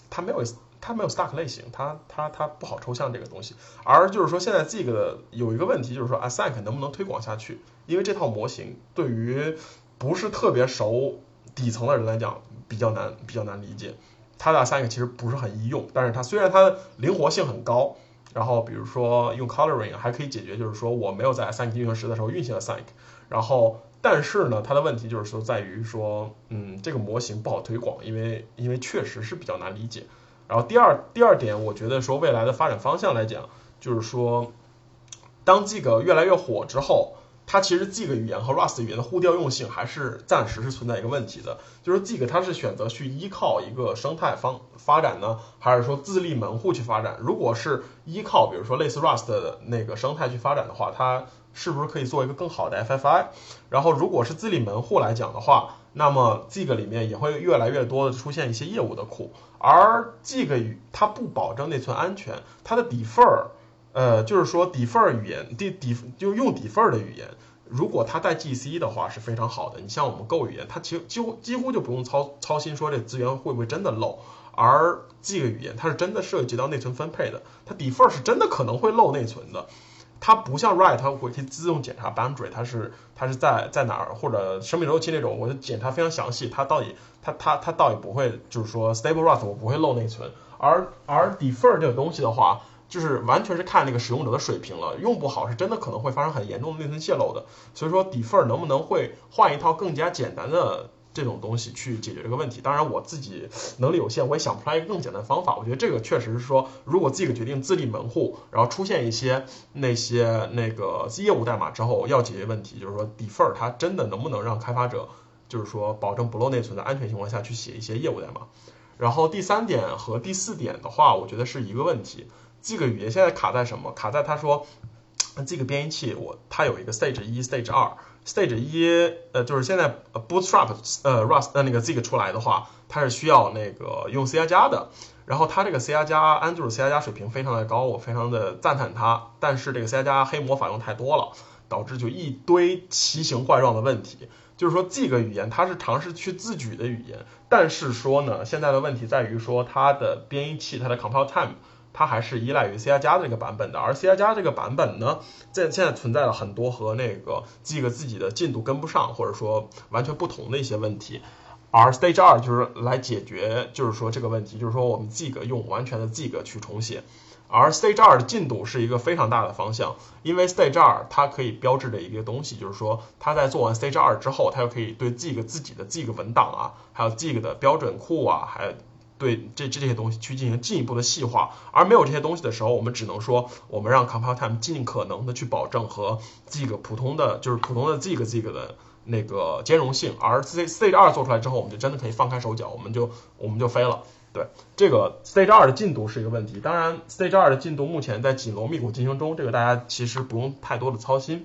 它没有。它没有 stack 类型，它它它不好抽象这个东西。而就是说，现在 Zig 的有一个问题，就是说 Async 能不能推广下去？因为这套模型对于不是特别熟底层的人来讲比较难，比较难理解。它的 Async 其实不是很易用，但是它虽然它灵活性很高，然后比如说用 Coloring 还可以解决，就是说我没有在 Async 运行时的时候运行了 Async。然后，但是呢，它的问题就是说在于说，嗯，这个模型不好推广，因为因为确实是比较难理解。然后第二第二点，我觉得说未来的发展方向来讲，就是说，当这个越来越火之后，它其实这个语言和 Rust 语言的互调用性还是暂时是存在一个问题的。就是这个它是选择去依靠一个生态方发展呢，还是说自立门户去发展？如果是依靠比如说类似 Rust 的那个生态去发展的话，它是不是可以做一个更好的 FFI？然后如果是自立门户来讲的话，那么这个里面也会越来越多的出现一些业务的库。而这个语它不保证内存安全，它的 defer，呃，就是说 defer 语言底底就用 defer 的语言，如果它带 GC 的话是非常好的。你像我们 Go 语言，它其实几乎几乎就不用操操心说这资源会不会真的漏。而这个语言它是真的涉及到内存分配的，它 defer 是真的可能会漏内存的。它不像 write，它会去自动检查 boundary，它是它是在在哪儿，或者生命周期那种，我就检查非常详细，它到底它它它到底不会就是说 stable Rust 我不会漏内存，而而 defer 这个东西的话，就是完全是看那个使用者的水平了，用不好是真的可能会发生很严重的内存泄漏的，所以说 defer 能不能会换一套更加简单的？这种东西去解决这个问题，当然我自己能力有限，我也想不出来一个更简单的方法。我觉得这个确实是说，如果自己决定自立门户，然后出现一些那些那个业务代码之后，要解决问题，就是说 defer 它真的能不能让开发者，就是说保证不漏内存的安全情况下去写一些业务代码。然后第三点和第四点的话，我觉得是一个问题。这个语言现在卡在什么？卡在他说这个编译器我它有一个 stage 一，stage 二。Stage 一，呃，就是现在 Bootstrap，呃，Rust，呃，那个 Zig 出来的话，它是需要那个用 C 加加的。然后它这个 C 加加，安卓的 C 加加水平非常的高，我非常的赞叹它。但是这个 C 加加黑魔法用太多了，导致就一堆奇形怪状的问题。就是说这个语言它是尝试去自举的语言，但是说呢，现在的问题在于说它的编译器，它的 Compile Time。它还是依赖于 C 加加这个版本的，而 C 加加这个版本呢，在现在存在了很多和那个 Zig 自己的进度跟不上，或者说完全不同的一些问题。而 Stage 二就是来解决，就是说这个问题，就是说我们 Zig 用完全的 Zig 去重写。而 Stage 二的进度是一个非常大的方向，因为 Stage 二它可以标志的一个东西，就是说它在做完 Stage 二之后，它又可以对 Zig 自己的 Zig 文档啊，还有 Zig 的标准库啊，还有。对这这些东西去进行进一步的细化，而没有这些东西的时候，我们只能说我们让 compile time 尽可能的去保证和这个普通的就是普通的这个这个的那个兼容性，而 C Stage 二做出来之后，我们就真的可以放开手脚，我们就我们就飞了。对，这个 Stage 二的进度是一个问题，当然 Stage 二的进度目前在紧锣密鼓进行中，这个大家其实不用太多的操心。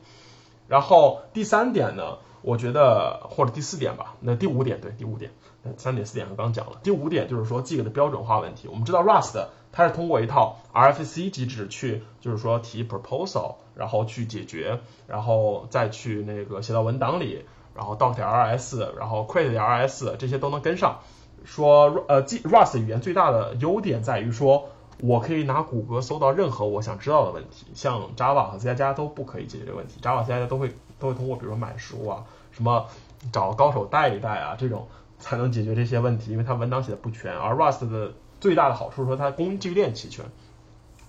然后第三点呢？我觉得或者第四点吧，那第五点对第五点，三点四点我刚讲了，第五点就是说 Gig 的标准化问题。我们知道 Rust 它是通过一套 RFC 机制去，就是说提 proposal，然后去解决，然后再去那个写到文档里，然后 doc 点 rs，然后 create 点 rs 这些都能跟上。说呃 G Rust 语言最大的优点在于说。我可以拿谷歌搜到任何我想知道的问题，像 Java 和 C 加加都不可以解决这个问题。Java、C 加加都会都会通过，比如说买书啊，什么找高手带一带啊，这种才能解决这些问题，因为它文档写的不全。而 Rust 的最大的好处是说它工具链齐全。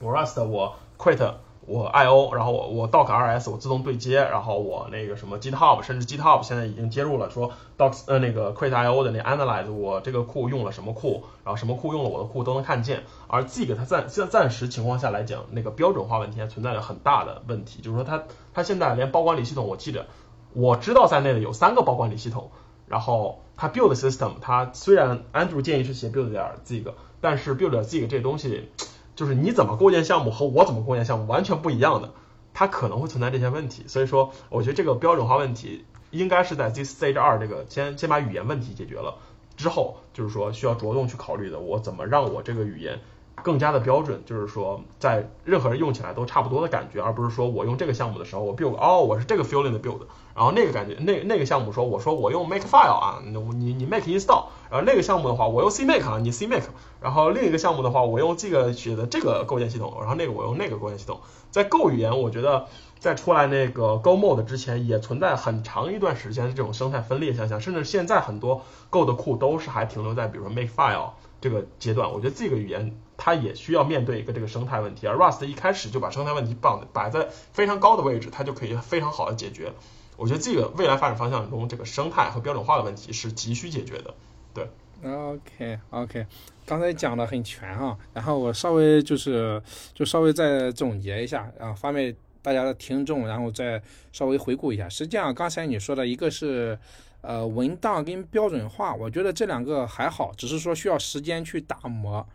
我 Rust 我 quit。我 I/O，然后我我 doc rs 我自动对接，然后我那个什么 GitHub，甚至 GitHub 现在已经接入了说 doc 呃那个 create I/O 的那 analyze 我这个库用了什么库，然后什么库用了我的库都能看见。而 Zig 它暂现在暂时情况下来讲，那个标准化问题还存在着很大的问题，就是说它它现在连包管理系统，我记着我知道在内的有三个包管理系统，然后它 build system 它虽然 Andrew 建议是写 build 点 Gig，但是 build 点 Gig 这东西。就是你怎么构建项目和我怎么构建项目完全不一样的，它可能会存在这些问题，所以说我觉得这个标准化问题应该是在 this stage 二这个先先把语言问题解决了之后，就是说需要着重去考虑的，我怎么让我这个语言更加的标准，就是说在任何人用起来都差不多的感觉，而不是说我用这个项目的时候我 build 哦我是这个 feeling 的 build。然后那个感觉，那那个项目说，我说我用 make file 啊，你你 make install，然后那个项目的话，我用 c make 啊，你 c make，然后另一个项目的话，我用这个写的这个构建系统，然后那个我用那个构建系统，在 Go 语言，我觉得在出来那个 Go Mode 之前，也存在很长一段时间的这种生态分裂现象，甚至现在很多 Go 的库都是还停留在比如说 make file 这个阶段，我觉得这个语言它也需要面对一个这个生态问题，而 Rust 一开始就把生态问题绑摆在非常高的位置，它就可以非常好的解决。我觉得这个未来发展方向中，这个生态和标准化的问题是急需解决的。对，OK OK，刚才讲的很全哈，然后我稍微就是就稍微再总结一下，然后方便大家的听众，然后再稍微回顾一下。实际上刚才你说的一个是呃文档跟标准化，我觉得这两个还好，只是说需要时间去打磨，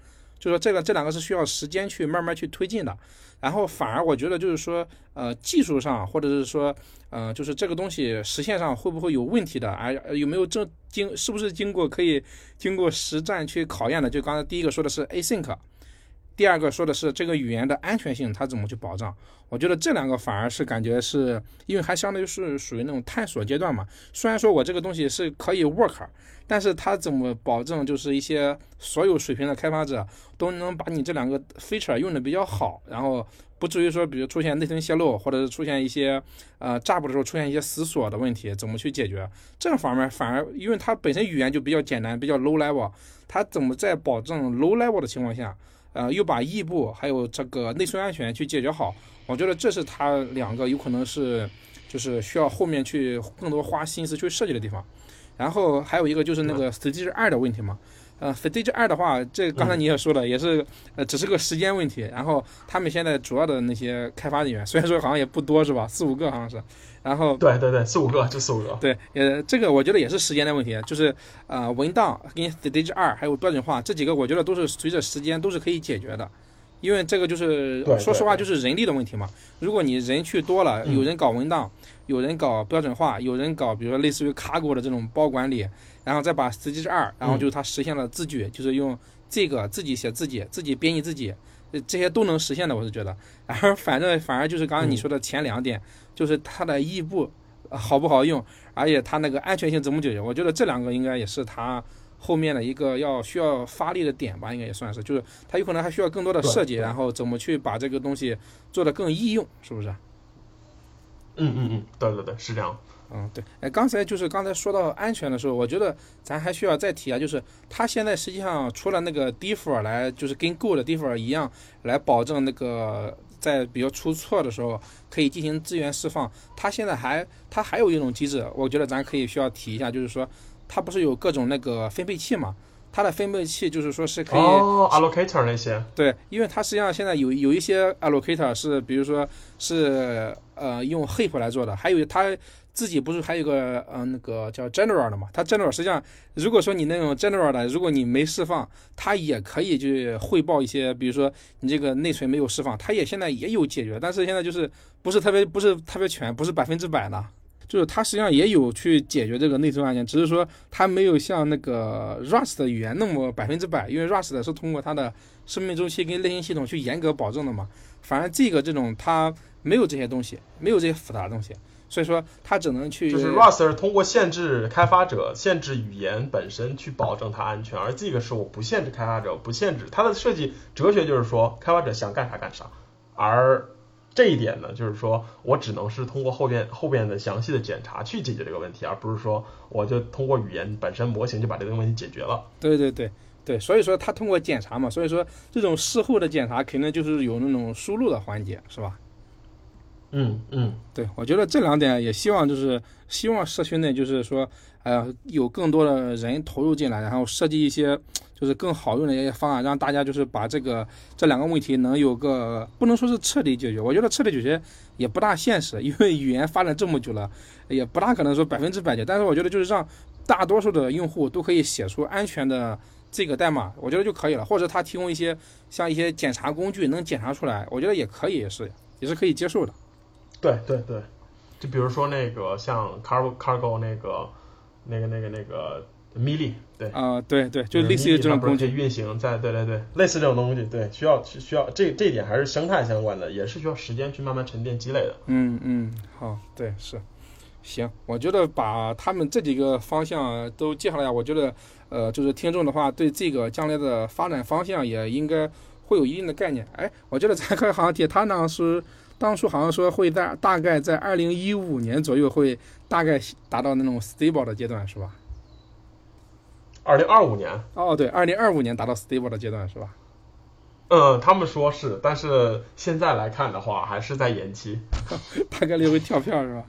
就说这个这两个是需要时间去慢慢去推进的。然后反而我觉得就是说，呃，技术上或者是说，呃，就是这个东西实现上会不会有问题的？哎，有没有正经是不是经过可以经过实战去考验的？就刚才第一个说的是 async，第二个说的是这个语言的安全性，它怎么去保障？我觉得这两个反而是感觉是因为还相当于是属于那种探索阶段嘛。虽然说我这个东西是可以 work。但是它怎么保证就是一些所有水平的开发者都能把你这两个 feature 用的比较好，然后不至于说比如出现内存泄露，或者是出现一些呃炸补的时候出现一些死锁的问题，怎么去解决？这个方面反而因为它本身语言就比较简单，比较 low level，它怎么在保证 low level 的情况下，呃，又把异步还有这个内存安全去解决好？我觉得这是它两个有可能是就是需要后面去更多花心思去设计的地方。然后还有一个就是那个 stage 二的问题嘛，呃，stage 二的话，这刚才你也说了，也是呃，只是个时间问题。然后他们现在主要的那些开发人员，虽然说好像也不多是吧，四五个好像是。然后对对对，四五个就四五个。对，呃，这个我觉得也是时间的问题，就是呃，文档跟 stage 二还有标准化这几个，我觉得都是随着时间都是可以解决的。因为这个就是说实话，就是人力的问题嘛。如果你人去多了，有人搞文档，有人搞标准化，有人搞比如说类似于 Cargo 的这种包管理，然后再把 Stage 二，然后就是它实现了自举，就是用这个自己写自己，自己编辑自己，这些都能实现的，我是觉得。然后反正反而就是刚刚你说的前两点，就是它的异步好不好用，而且它那个安全性怎么解决，我觉得这两个应该也是它。后面的一个要需要发力的点吧，应该也算是，就是它有可能还需要更多的设计，然后怎么去把这个东西做的更易用，是不是？嗯嗯嗯，对对对，是这样。嗯，对。哎，刚才就是刚才说到安全的时候，我觉得咱还需要再提啊，就是它现在实际上除了那个 defer 来，就是跟 Go 的 defer 一样，来保证那个在比较出错的时候可以进行资源释放，它现在还它还有一种机制，我觉得咱可以需要提一下，就是说。它不是有各种那个分配器嘛？它的分配器就是说是可以哦，allocator 那些。对，因为它实际上现在有有一些 allocator 是，比如说是呃用 heap 来做的，还有它自己不是还有个呃那个叫 general 的嘛？它 general 实际上如果说你那种 general 的，如果你没释放，它也可以去汇报一些，比如说你这个内存没有释放，它也现在也有解决，但是现在就是不是特别不是特别全，不是百分之百的。就是它实际上也有去解决这个内存案件，只是说它没有像那个 Rust 的语言那么百分之百，因为 Rust 的是通过它的生命周期跟类型系统去严格保证的嘛。反正这个这种它没有这些东西，没有这些复杂的东西。所以说，它只能去就是 Rust 是通过限制开发者、限制语言本身去保证它安全，而这个是我不限制开发者，不限制它的设计哲学就是说，开发者想干啥干啥。而这一点呢，就是说我只能是通过后边后边的详细的检查去解决这个问题，而不是说我就通过语言本身模型就把这个问题解决了。对对对对，所以说它通过检查嘛，所以说这种事后的检查肯定就是有那种输入的环节，是吧？嗯嗯，对，我觉得这两点也希望就是希望社区内就是说，呃，有更多的人投入进来，然后设计一些就是更好用的一些方案，让大家就是把这个这两个问题能有个不能说是彻底解决，我觉得彻底解决也不大现实，因为语言发展这么久了，也不大可能说百分之百解。但是我觉得就是让大多数的用户都可以写出安全的这个代码，我觉得就可以了，或者他提供一些像一些检查工具能检查出来，我觉得也可以，也是也是可以接受的。对对对，就比如说那个像 Cargo Cargo 那个那个那个那个 Mili，对啊，对对，就类似于这种东西运行在，对对对，类似这种东西，对，需要需要这这一点还是生态相关的，也是需要时间去慢慢沉淀积累的。嗯嗯，好，对是，行，我觉得把他们这几个方向都介绍了呀，我觉得呃，就是听众的话对这个将来的发展方向也应该会有一定的概念。哎，我觉得咱可以好像铁他呢是。当初好像说会在大概在二零一五年左右会大概达到那种 stable 的阶段，是吧？二零二五年？哦，对，二零二五年达到 stable 的阶段，是吧？嗯，他们说是，但是现在来看的话，还是在延期。大概率会跳票，是吧？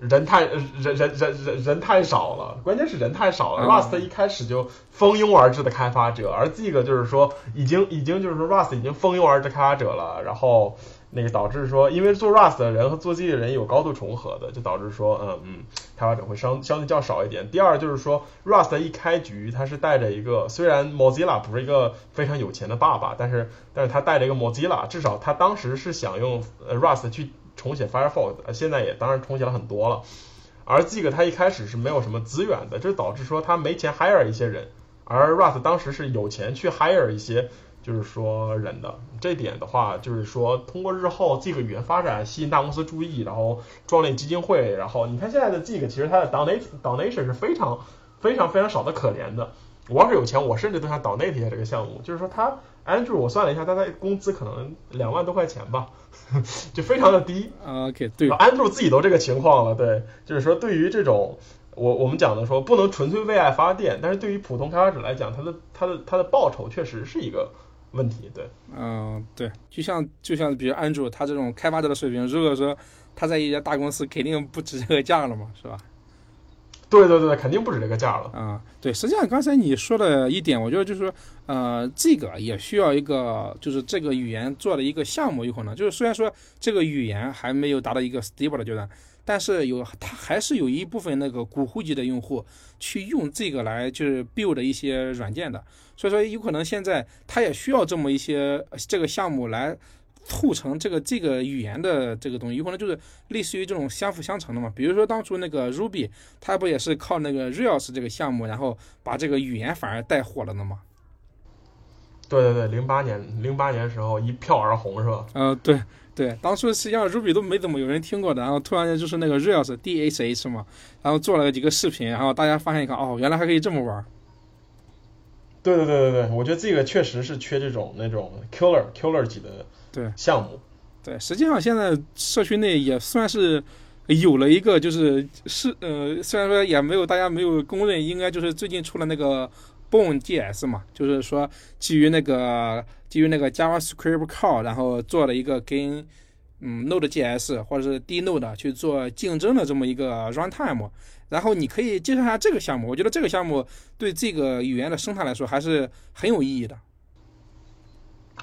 人太人人人人人太少了，关键是人太少了。Rust 一开始就蜂拥而至的开发者，而这个就是说已经已经就是说 Rust 已经蜂拥而至开发者了，然后。那个导致说，因为做 Rust 的人和做 G 的人有高度重合的，就导致说，嗯嗯，开发者会相相对较少一点。第二就是说，Rust 一开局它是带着一个，虽然 Mozilla 不是一个非常有钱的爸爸，但是但是他带着一个 Mozilla，至少他当时是想用 Rust 去重写 Firefox，现在也当然重写了很多了。而这个他一开始是没有什么资源的，这导致说他没钱 hire 一些人，而 Rust 当时是有钱去 hire 一些。就是说人的这点的话，就是说通过日后这个语言发展吸引大公司注意，然后创立基金会，然后你看现在的这个其实它的 donation donation 是非常非常非常少的可怜的。我要是有钱，我甚至都想 donate 一下这个项目。就是说他 Andrew 我算了一下，他的工资可能两万多块钱吧，就非常的低。OK，对，Andrew 自己都这个情况了，对，就是说对于这种我我们讲的说不能纯粹为爱发电，但是对于普通开发者来讲，他的他的他的报酬确实是一个。问题对，嗯对，就像就像比如安卓他这种开发者的水平，如果说他在一家大公司，肯定不值这个价了嘛，是吧？对对对，肯定不止这个价了。啊，对，实际上刚才你说的一点，我觉得就是说，呃，这个也需要一个，就是这个语言做的一个项目，有可能就是虽然说这个语言还没有达到一个 stable 的阶段。但是有，它还是有一部分那个古户籍的用户去用这个来就是 build 一些软件的，所以说有可能现在它也需要这么一些这个项目来促成这个这个语言的这个东西，有可能就是类似于这种相辅相成的嘛。比如说当初那个 Ruby，它不也是靠那个 Rails 这个项目，然后把这个语言反而带火了的吗？对对对，零八年零八年时候一票而红是吧？嗯，对。对，当初实际上 Ruby 都没怎么有人听过的，然后突然间就是那个 Rails DHH 嘛，然后做了几个视频，然后大家发现一看，哦，原来还可以这么玩。对对对对对，我觉得这个确实是缺这种那种 killer killer 级的对项目。对，实际上现在社区内也算是有了一个，就是是呃，虽然说也没有大家没有公认，应该就是最近出了那个 Bone JS 嘛，就是说基于那个。基于那个 JavaScript Core，然后做了一个跟嗯 Node.js 或者是 dNode 去做竞争的这么一个 runtime，然后你可以介绍一下这个项目。我觉得这个项目对这个语言的生态来说还是很有意义的。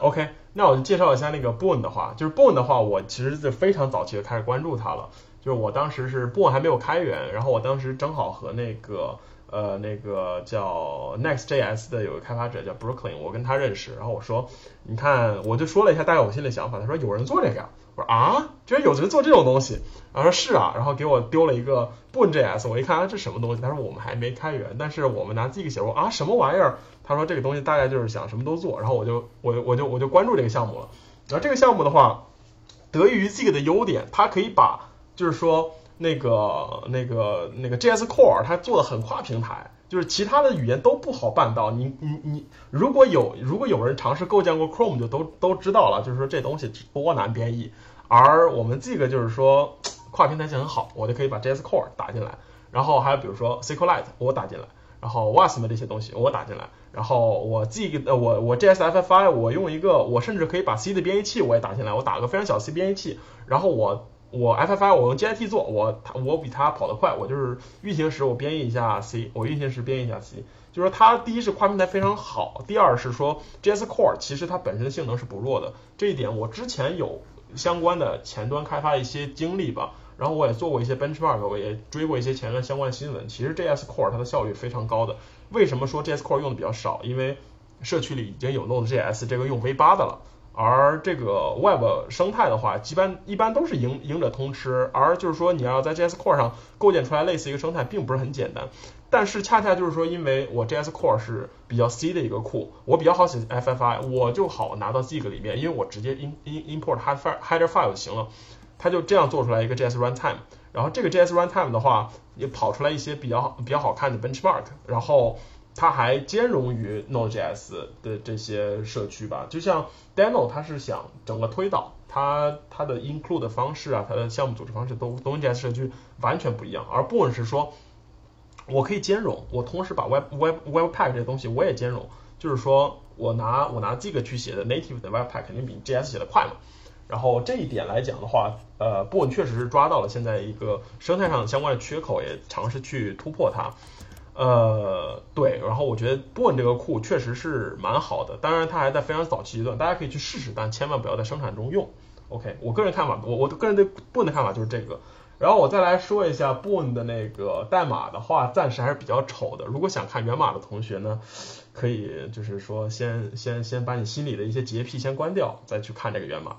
OK，那我就介绍一下那个 Bone 的话，就是 Bone 的话，我其实是非常早期就开始关注它了，就是我当时是 Bone 还没有开源，然后我当时正好和那个。呃，那个叫 Next.js 的有个开发者叫 Brooklyn，我跟他认识，然后我说，你看，我就说了一下大概我心里想法，他说有人做这个，我我说啊，居然有人做这种东西。然后说是啊，然后给我丢了一个 Boon.js，我一看啊这什么东西，他说我们还没开源，但是我们拿 Zig 写。我啊什么玩意儿？他说这个东西大概就是想什么都做，然后我就我我就我就关注这个项目了。然后这个项目的话，得益于 Zig 的优点，它可以把就是说那个那个那个 JS Core 它做的很跨平台。就是其他的语言都不好办到，你你你，如果有如果有人尝试构建过 Chrome，就都都知道了，就是说这东西多难编译。而我们这个就是说跨平台性很好，我就可以把 JS Core 打进来，然后还有比如说 SQLite 我打进来，然后 Wasm 这些东西我打进来，然后我 Z 呃我我 JSFFI 我用一个我甚至可以把 C 的编译器我也打进来，我打个非常小 C 编译器，然后我。我 FFI 我用 GIT 做，我我比它跑得快，我就是运行时我编译一下 C，我运行时编译一下 C，就是说它第一是跨平台非常好，第二是说 JS Core 其实它本身的性能是不弱的，这一点我之前有相关的前端开发一些经历吧，然后我也做过一些 benchmark，我也追过一些前端相关的新闻，其实 JS Core 它的效率非常高的，为什么说 JS Core 用的比较少？因为社区里已经有 Node.js 这个用 V8 的了。而这个 Web 生态的话，一般一般都是赢赢者通吃。而就是说，你要在 JS Core 上构建出来类似一个生态，并不是很简单。但是恰恰就是说，因为我 JS Core 是比较 C 的一个库，我比较好写 FFI，我就好拿到 Zig 里面，因为我直接 in in import header file 就行了。它就这样做出来一个 JS Runtime。然后这个 JS Runtime 的话，也跑出来一些比较比较好看的 benchmark。然后它还兼容于 Node.js 的这些社区吧，就像 Deno，它是想整个推导，它它的 include 的方式啊，它的项目组织方式都都跟 JS 社区完全不一样。而 Boon 是说，我可以兼容，我同时把 Web Web Webpack 这些东西我也兼容，就是说我拿我拿这个去写的 native 的 Webpack 肯定比 JS 写的快嘛。然后这一点来讲的话，呃，Boon 确实是抓到了现在一个生态上的相关的缺口，也尝试去突破它。呃，对，然后我觉得 Boon 这个库确实是蛮好的，当然它还在非常早期阶段，大家可以去试试，但千万不要在生产中用。OK，我个人看法，我我个人对 Boon 的看法就是这个。然后我再来说一下 Boon 的那个代码的话，暂时还是比较丑的。如果想看源码的同学呢，可以就是说先先先把你心里的一些洁癖先关掉，再去看这个源码。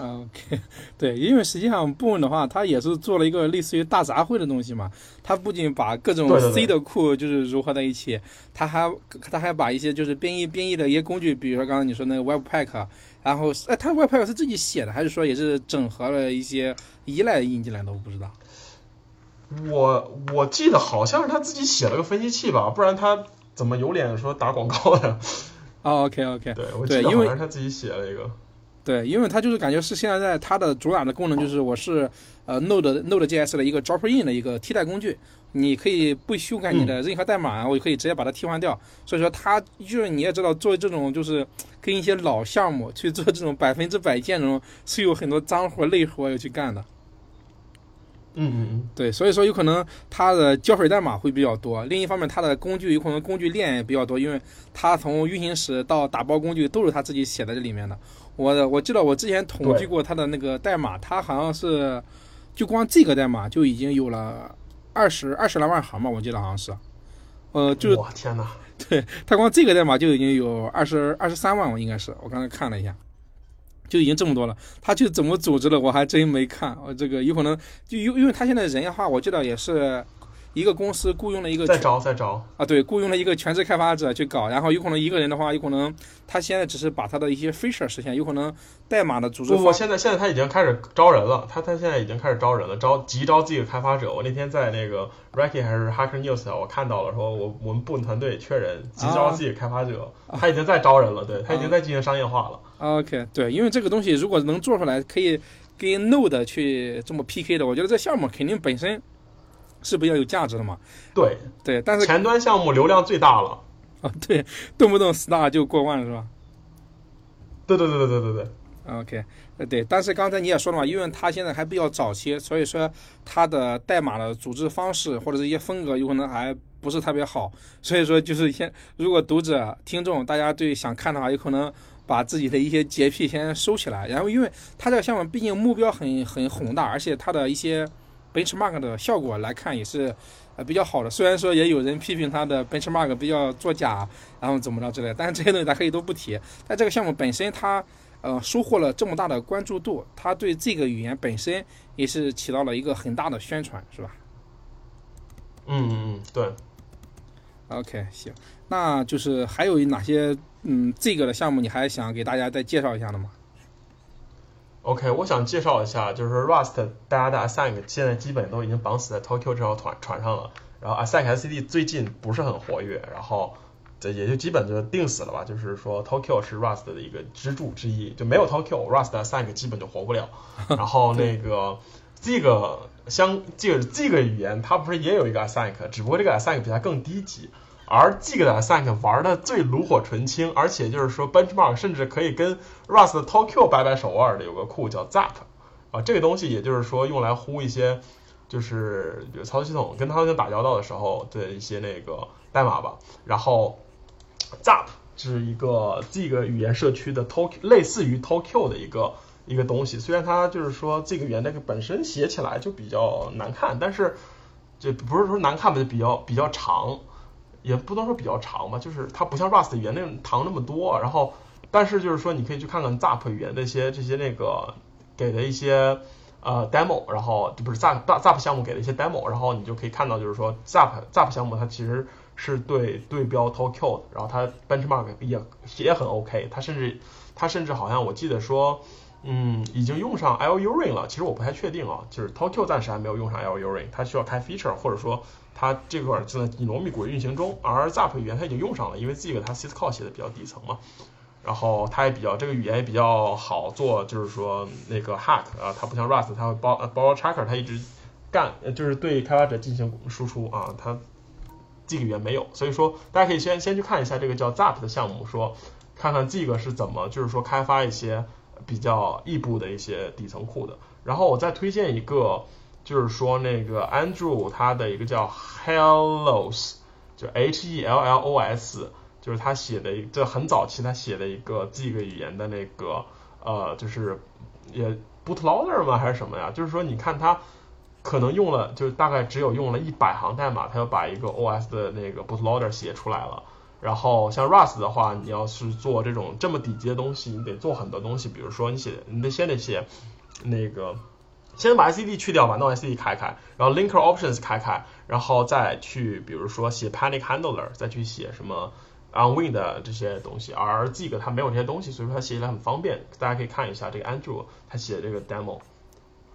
嗯。OK，对，因为实际上 Boon 的话，它也是做了一个类似于大杂烩的东西嘛。它不仅把各种 C 的库就是融合在一起，它还它还把一些就是编译编译的一些工具，比如说刚刚你说那个 Webpack，然后哎，它 Webpack 是自己写的，还是说也是整合了一些依赖印进来的？我不知道。我我记得好像是他自己写了个分析器吧，不然他怎么有脸说打广告的？哦，OK OK，对，我记得好像是他自己写了一个。对，因为它就是感觉是现在它的主打的功能就是我是呃 Node Node JS 的一个 drop in 的一个替代工具，你可以不修改你的任何代码，我就可以直接把它替换掉。所以说它就是你也知道做这种就是跟一些老项目去做这种百分之百兼容，是有很多脏活累活要去干的。嗯嗯嗯，对，所以说有可能它的胶水代码会比较多。另一方面，它的工具有可能工具链也比较多，因为它从运行时到打包工具都是他自己写在这里面的。我我记得我之前统计过它的那个代码，它好像是就光这个代码就已经有了二十二十来万行吧，我记得好像是。呃，就我天哪，对，它光这个代码就已经有二十二十三万，我应该是我刚才看了一下。就已经这么多了，他就怎么组织的，我还真没看。我这个有可能就因因为他现在人的话，我记得也是。一个公司雇佣了一个再招再招啊，对，雇佣了一个全职开发者去搞，然后有可能一个人的话，有可能他现在只是把他的一些 feature 实现，有可能代码的组织。不不，现在现在他已经开始招人了，他他现在已经开始招人了，招急招自己的开发者。我那天在那个 r a c k y 还是 Hacker News 啊我看到了，说我我们部门团队缺人，急招自己的开发者，他已经在招人了，对他已经在进行商业化了。OK，对，因为这个东西如果能做出来，可以跟 Node 去这么 PK 的，我觉得这项目肯定本身。是比较有价值的嘛？对对，但是前端项目流量最大了啊！对，动不动 star 就过万是吧？对对对对对对对。OK，呃对，但是刚才你也说了嘛，因为它现在还比较早期，所以说它的代码的组织方式或者是一些风格有可能还不是特别好，所以说就是先，如果读者听众大家对想看的话，有可能把自己的一些洁癖先收起来，然后因为它这个项目毕竟目标很很宏大，而且它的一些。Benchmark 的效果来看也是呃比较好的，虽然说也有人批评它的 benchmark 比较作假，然后怎么着之类，但是这些东西咱可以都不提。但这个项目本身它呃收获了这么大的关注度，它对这个语言本身也是起到了一个很大的宣传，是吧？嗯嗯嗯，对。OK，行，那就是还有哪些嗯这个的项目你还想给大家再介绍一下的吗？OK，我想介绍一下，就是 Rust 大家的 Async 现在基本都已经绑死在 Tokyo 这条船船上了，然后 Async SCD 最近不是很活跃，然后这也就基本就定死了吧，就是说 Tokyo 是 Rust 的一个支柱之一，就没有 Tokyo，Rust Async 基本就活不了。然后那个这个相这个这个语言它不是也有一个 Async，只不过这个 Async 比它更低级。而这个的 Async 玩的最炉火纯青，而且就是说 Benchmark 甚至可以跟 Rust 的 Tokyo 掰掰手腕的有个库叫 Zap，啊，这个东西也就是说用来呼一些就是比如操作系统跟操作系统打交道的时候的一些那个代码吧。然后 Zap 是一个这个语言社区的 Tokyo 类似于 Tokyo 的一个一个东西，虽然它就是说这个语言那个本身写起来就比较难看，但是就不是说难看吧，就比较比较长。也不能说比较长吧，就是它不像 Rust 语言那种长那么多，然后但是就是说你可以去看看 Zap 语言那些这些那个给的一些呃 demo，然后不是 Zap Zap 项目给的一些 demo，然后你就可以看到就是说 Zap Zap 项目它其实是对对标 Tokyo 的，然后它 benchmark 也也很 OK，它甚至它甚至好像我记得说。嗯，已经用上 Luring 了，其实我不太确定啊，就是 Tokyo 暂时还没有用上 Luring，它需要开 feature，或者说它这块正在以糯米轨运行中，而 Zap 语言它已经用上了，因为这个它 syscall 写的比较底层嘛，然后它也比较这个语言也比较好做，就是说那个 hack 啊，它不像 Rust，它会包包 tracker，它一直干，就是对开发者进行输出啊，它这个语言没有，所以说大家可以先先去看一下这个叫 Zap 的项目，说看看这个是怎么，就是说开发一些。比较异步的一些底层库的，然后我再推荐一个，就是说那个 Andrew 他的一个叫 Hellos，就 H E L L O S，就是他写的一这很早期他写的一个这个语言的那个呃，就是也 bootloader 吗还是什么呀？就是说你看他可能用了，就大概只有用了一百行代码，他就把一个 OS 的那个 bootloader 写出来了。然后像 Rust 的话，你要是做这种这么底级的东西，你得做很多东西。比如说你写，你得先得写那个，先把 SCD 去掉，把 NoSCD 开开，然后 Linker Options 开开，然后再去比如说写 Panic Handler，再去写什么 Unwin 的这些东西。而 Zig 它没有这些东西，所以说它写起来很方便。大家可以看一下这个 Andrew 他写的这个 demo。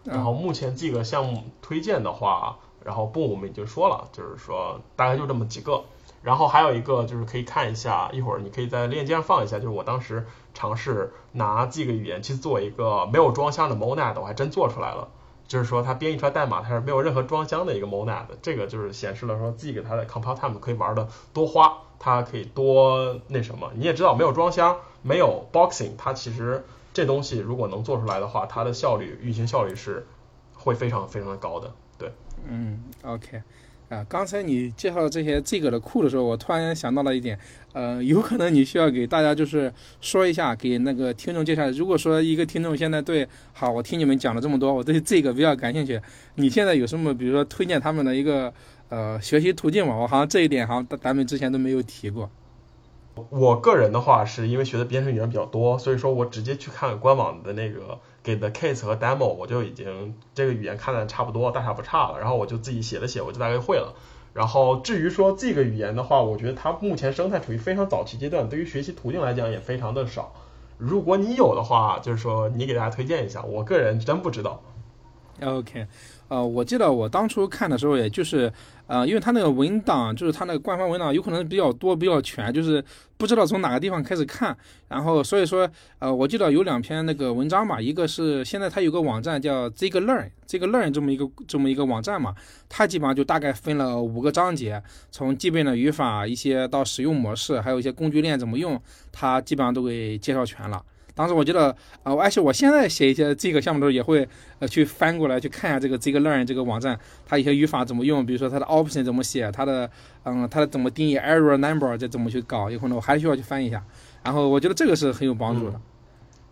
然后目前这个项目推荐的话，然后 Boom 我们已经说了，就是说大概就这么几个。然后还有一个就是可以看一下，一会儿你可以在链接上放一下，就是我当时尝试拿这个语言去做一个没有装箱的 Monad，我还真做出来了。就是说它编译出来代码它是没有任何装箱的一个 Monad，这个就是显示了说自己给它的 compile time 可以玩的多花，它可以多那什么。你也知道没有装箱，没有 boxing，它其实这东西如果能做出来的话，它的效率运行效率是会非常非常的高的。对，嗯，OK。啊，刚才你介绍这些这个的库的时候，我突然想到了一点，呃，有可能你需要给大家就是说一下，给那个听众介绍。如果说一个听众现在对，好，我听你们讲了这么多，我对这个比较感兴趣，你现在有什么，比如说推荐他们的一个呃学习途径吗？我好像这一点好像咱们之前都没有提过。我个人的话是因为学的编程语言比较多，所以说我直接去看官网的那个给的 case 和 demo，我就已经这个语言看的差不多，大差不差了。然后我就自己写了写，我就大概会了。然后至于说这个语言的话，我觉得它目前生态处于非常早期阶段，对于学习途径来讲也非常的少。如果你有的话，就是说你给大家推荐一下，我个人真不知道。OK，呃，我记得我当初看的时候，也就是，呃，因为它那个文档，就是它那个官方文档，有可能比较多、比较全，就是不知道从哪个地方开始看。然后所以说，呃，我记得有两篇那个文章嘛，一个是现在它有个网站叫 Zig Learn，这个 Learn 这么一个这么一个网站嘛，它基本上就大概分了五个章节，从基本的语法一些到使用模式，还有一些工具链怎么用，它基本上都给介绍全了。当时我觉得，呃，而且我现在写一些这个项目的时候，也会呃去翻过来去看一下这个这个 Learn 这个网站，它一些语法怎么用，比如说它的 option 怎么写，它的嗯它的怎么定义 error number 这怎么去搞，有可能我还需要去翻一下。然后我觉得这个是很有帮助的。嗯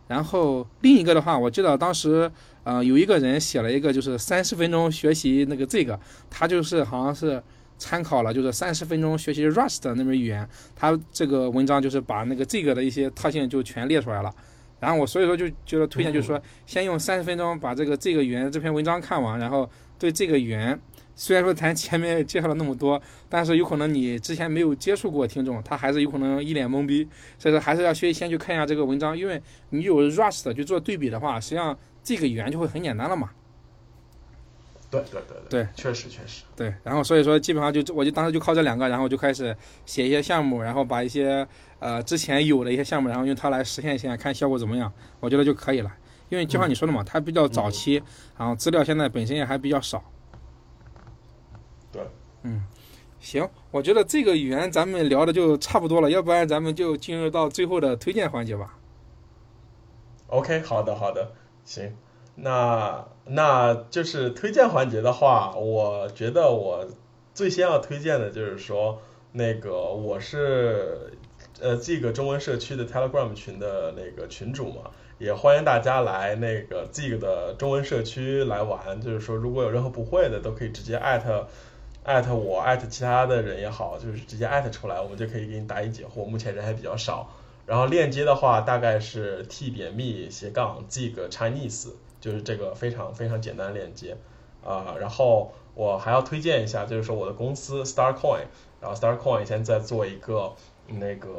然后另一个的话，我记得当时呃有一个人写了一个就是三十分钟学习那个这个，他就是好像是。参考了就是三十分钟学习 Rust 那门语言，他这个文章就是把那个这个的一些特性就全列出来了。然后我所以说就觉得推荐就是说，先用三十分钟把这个这个圆这篇文章看完，然后对这个圆，虽然说咱前面介绍了那么多，但是有可能你之前没有接触过听众，他还是有可能一脸懵逼，所以说还是要先先去看一下这个文章，因为你有 rush 的去做对比的话，实际上这个圆就会很简单了嘛。对对对对，确实确实。对，然后所以说基本上就我就当时就靠这两个，然后就开始写一些项目，然后把一些呃之前有的一些项目，然后用它来实现一下，看效果怎么样，我觉得就可以了。因为就像你说的嘛，它比较早期，然后资料现在本身也还比较少。对，嗯，行，我觉得这个语言咱们聊的就差不多了，要不然咱们就进入到最后的推荐环节吧。OK，好的好的，行。那那就是推荐环节的话，我觉得我最先要推荐的就是说，那个我是呃这个中文社区的 Telegram 群的那个群主嘛，也欢迎大家来那个这个的中文社区来玩。就是说，如果有任何不会的，都可以直接艾特艾特我，艾特其他的人也好，就是直接艾特出来，我们就可以给你答疑解惑。目前人还比较少。然后链接的话，大概是 t 点 me 斜杠 zig Chinese。就是这个非常非常简单的链接啊，然后我还要推荐一下，就是说我的公司 StarCoin，然后 StarCoin 现在做一个那个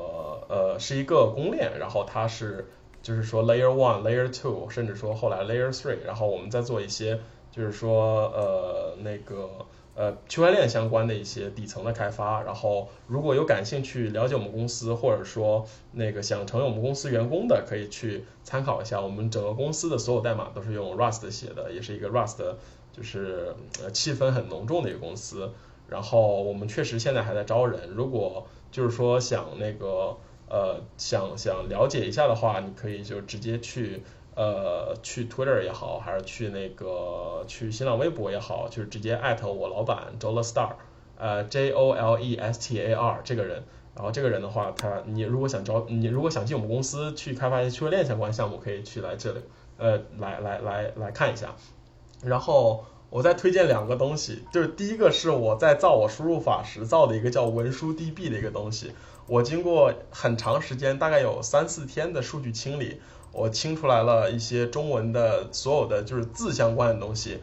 呃是一个公链，然后它是就是说 Layer One、Layer Two，甚至说后来 Layer Three，然后我们在做一些就是说呃那个呃区块链相关的一些底层的开发，然后如果有感兴趣了解我们公司，或者说那个想成为我们公司员工的，可以去参考一下。我们整个公司的所有代码都是用 Rust 写的，也是一个 Rust 就是呃气氛很浓重的一个公司。然后我们确实现在还在招人，如果就是说想那个呃想想了解一下的话，你可以就直接去。呃，去 Twitter 也好，还是去那个去新浪微博也好，就是直接艾特我老板 Jole Star，呃 J O L E S T A R 这个人。然后这个人的话，他你如果想招，你如果想进我们公司去开发一些区块链相关项目，可以去来这里，呃，来来来来看一下。然后我再推荐两个东西，就是第一个是我在造我输入法时造的一个叫文书 DB 的一个东西，我经过很长时间，大概有三四天的数据清理。我清出来了一些中文的所有的就是字相关的东西，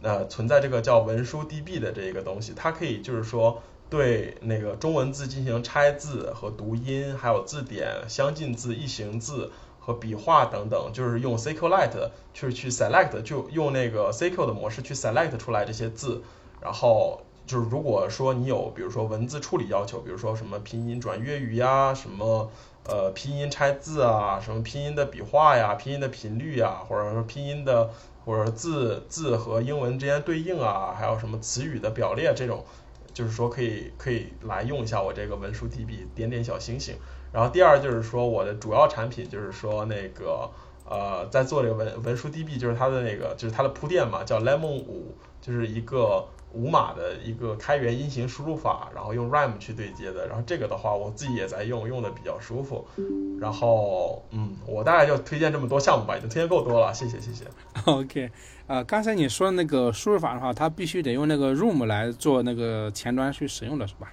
呃，存在这个叫文书 DB 的这一个东西，它可以就是说对那个中文字进行拆字和读音，还有字典、相近字、异形字和笔画等等，就是用 SQLite 去去 select，就用那个 CQ 的模式去 select 出来这些字，然后就是如果说你有比如说文字处理要求，比如说什么拼音转粤语呀，什么。呃，拼音拆字啊，什么拼音的笔画呀，拼音的频率呀，或者说拼音的，或者字字和英文之间对应啊，还有什么词语的表列这种，就是说可以可以来用一下我这个文书 DB，点点小星星。然后第二就是说我的主要产品就是说那个呃，在做这个文文书 DB，就是它的那个就是它的铺垫嘛，叫 Lemon 五，就是一个。五码的一个开源音型输入法，然后用 RAM 去对接的，然后这个的话我自己也在用，用的比较舒服。然后，嗯，我大概就推荐这么多项目吧，已经推荐够多了，谢谢谢谢。OK，呃，刚才你说那个输入法的话，它必须得用那个 Room 来做那个前端去使用的是吧？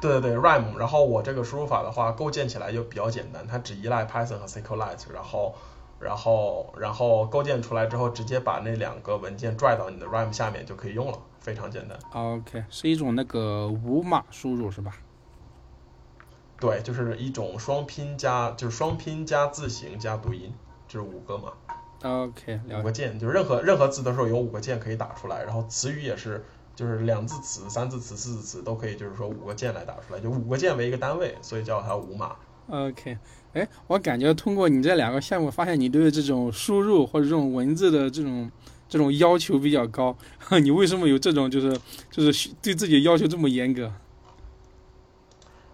对对对，RAM。然后我这个输入法的话，构建起来就比较简单，它只依赖 Python 和 SQLite，然后。然后，然后构建出来之后，直接把那两个文件拽到你的 RAM 下面就可以用了，非常简单。OK，是一种那个无码输入是吧？对，就是一种双拼加，就是双拼加字形加读音，就是五个嘛。OK，五个键，就是任何任何字的时候有五个键可以打出来，然后词语也是，就是两字词、三字词、四字词都可以，就是说五个键来打出来，就五个键为一个单位，所以叫它五码。OK，哎，我感觉通过你这两个项目，发现你对这种输入或者这种文字的这种这种要求比较高。你为什么有这种就是就是对自己要求这么严格？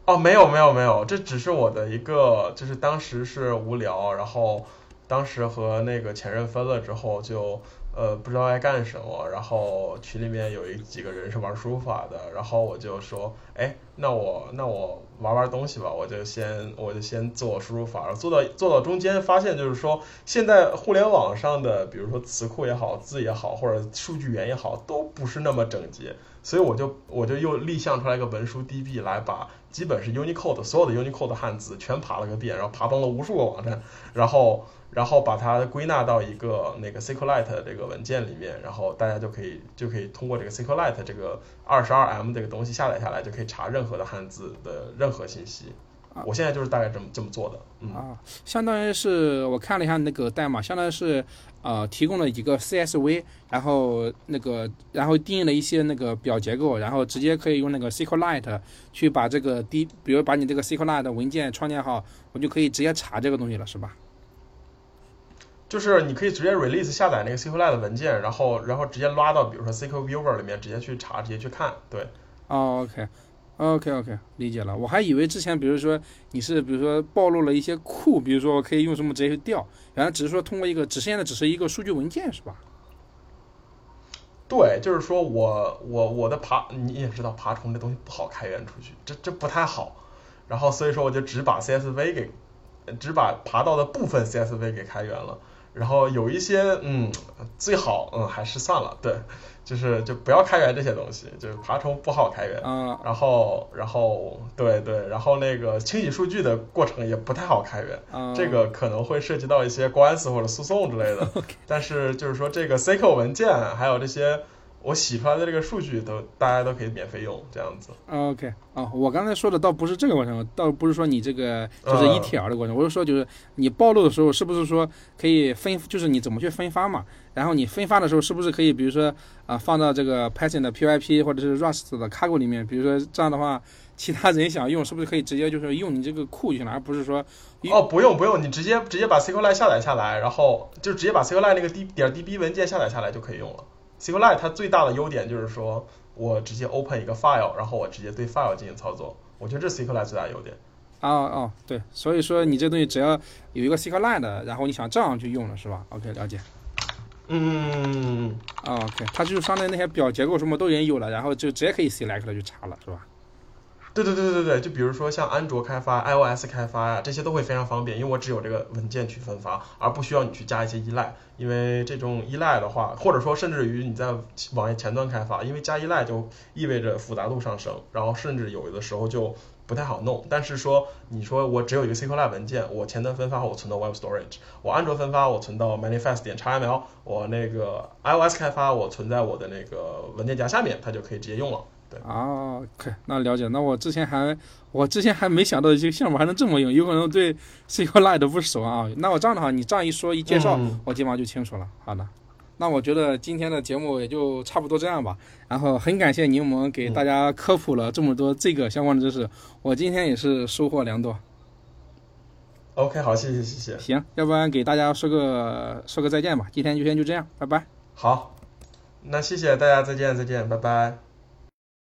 哦，没有没有没有，这只是我的一个，就是当时是无聊，然后当时和那个前任分了之后就。呃，不知道该干什么，然后群里面有一几个人是玩输入法的，然后我就说，哎，那我那我玩玩东西吧，我就先我就先做输入法，做到做到中间发现就是说，现在互联网上的，比如说词库也好，字也好，或者数据源也好，都不是那么整洁，所以我就我就又立项出来一个文书 DB 来把基本是 Unicode 所有的 Unicode 汉字全爬了个遍，然后爬崩了无数个网站，然后然后把它归纳到一个那个 SQLite 这个文件里面，然后大家就可以就可以通过这个 SQLite 这个二十二 M 这个东西下载下来，就可以查任何的汉字的任何信息。我现在就是大概这么这么做的，嗯啊，相当于是我看了一下那个代码，相当于是呃提供了一个 CSV，然后那个然后定义了一些那个表结构，然后直接可以用那个 SQLite 去把这个 D，比如把你这个 SQLite 文件创建好，我就可以直接查这个东西了，是吧？就是你可以直接 release 下载那个 SQLite 的文件，然后然后直接拉到比如说 SQL Viewer 里面直接去查，直接去看，对。哦，OK。OK OK，理解了。我还以为之前，比如说你是，比如说暴露了一些库，比如说我可以用什么直接去调，原来只是说通过一个，只现在只是一个数据文件，是吧？对，就是说我我我的爬，你也知道爬虫这东西不好开源出去，这这不太好。然后所以说我就只把 CSV 给，只把爬到的部分 CSV 给开源了。然后有一些，嗯，最好，嗯，还是算了，对。就是就不要开源这些东西，就是爬虫不好开源。嗯。然后，然后，对对，然后那个清洗数据的过程也不太好开源。嗯。这个可能会涉及到一些官司或者诉讼之类的。但是就是说，这个 SQL 文件还有这些。我洗出来的这个数据都大家都可以免费用，这样子。OK，哦，我刚才说的倒不是这个过程，倒不是说你这个就是 ETL 的过程，我是说就是你暴露的时候是不是说可以分，就是你怎么去分发嘛？然后你分发的时候是不是可以，比如说啊放到这个 Python 的 PYP 或者是 Rust 的 Cargo 里面？比如说这样的话，其他人想用是不是可以直接就是用你这个库就行了，而不是说哦不用不用，你直接直接把 SQLite 下载下来，然后就直接把 SQLite 那个 D 点 DB 文件下载下来就可以用了。SQLite 它最大的优点就是说，我直接 open 一个 file，然后我直接对 file 进行操作。我觉得这是 SQLite 最大优点。哦哦，对，所以说你这东西只要有一个 SQLite，然后你想这样去用了是吧？OK，了解。嗯。OK，它就是上面那些表结构什么都已经有了，然后就直接可以 select 去查了，是吧？对对对对对，就比如说像安卓开发、iOS 开发呀，这些都会非常方便，因为我只有这个文件去分发，而不需要你去加一些依赖。因为这种依赖的话，或者说甚至于你在网页前端开发，因为加依赖就意味着复杂度上升，然后甚至有的时候就不太好弄。但是说你说我只有一个 SQL 文件，我前端分发我存到 Web Storage，我安卓分发我存到 Manifest 点 XML，我那个 iOS 开发我存在我的那个文件夹下面，它就可以直接用了。啊，OK，那了解。那我之前还，我之前还没想到这个项目还能这么用，有可能对 SQLite 不熟啊。那我这样的话，你这样一说一介绍，我基本上就清楚了。好的，那我觉得今天的节目也就差不多这样吧。然后很感谢柠檬给大家科普了这么多这个相关的知识，我今天也是收获良多。OK，好，谢谢谢谢。行，要不然给大家说个说个再见吧。今天就先就这样，拜拜。好，那谢谢大家，再见再见，拜拜。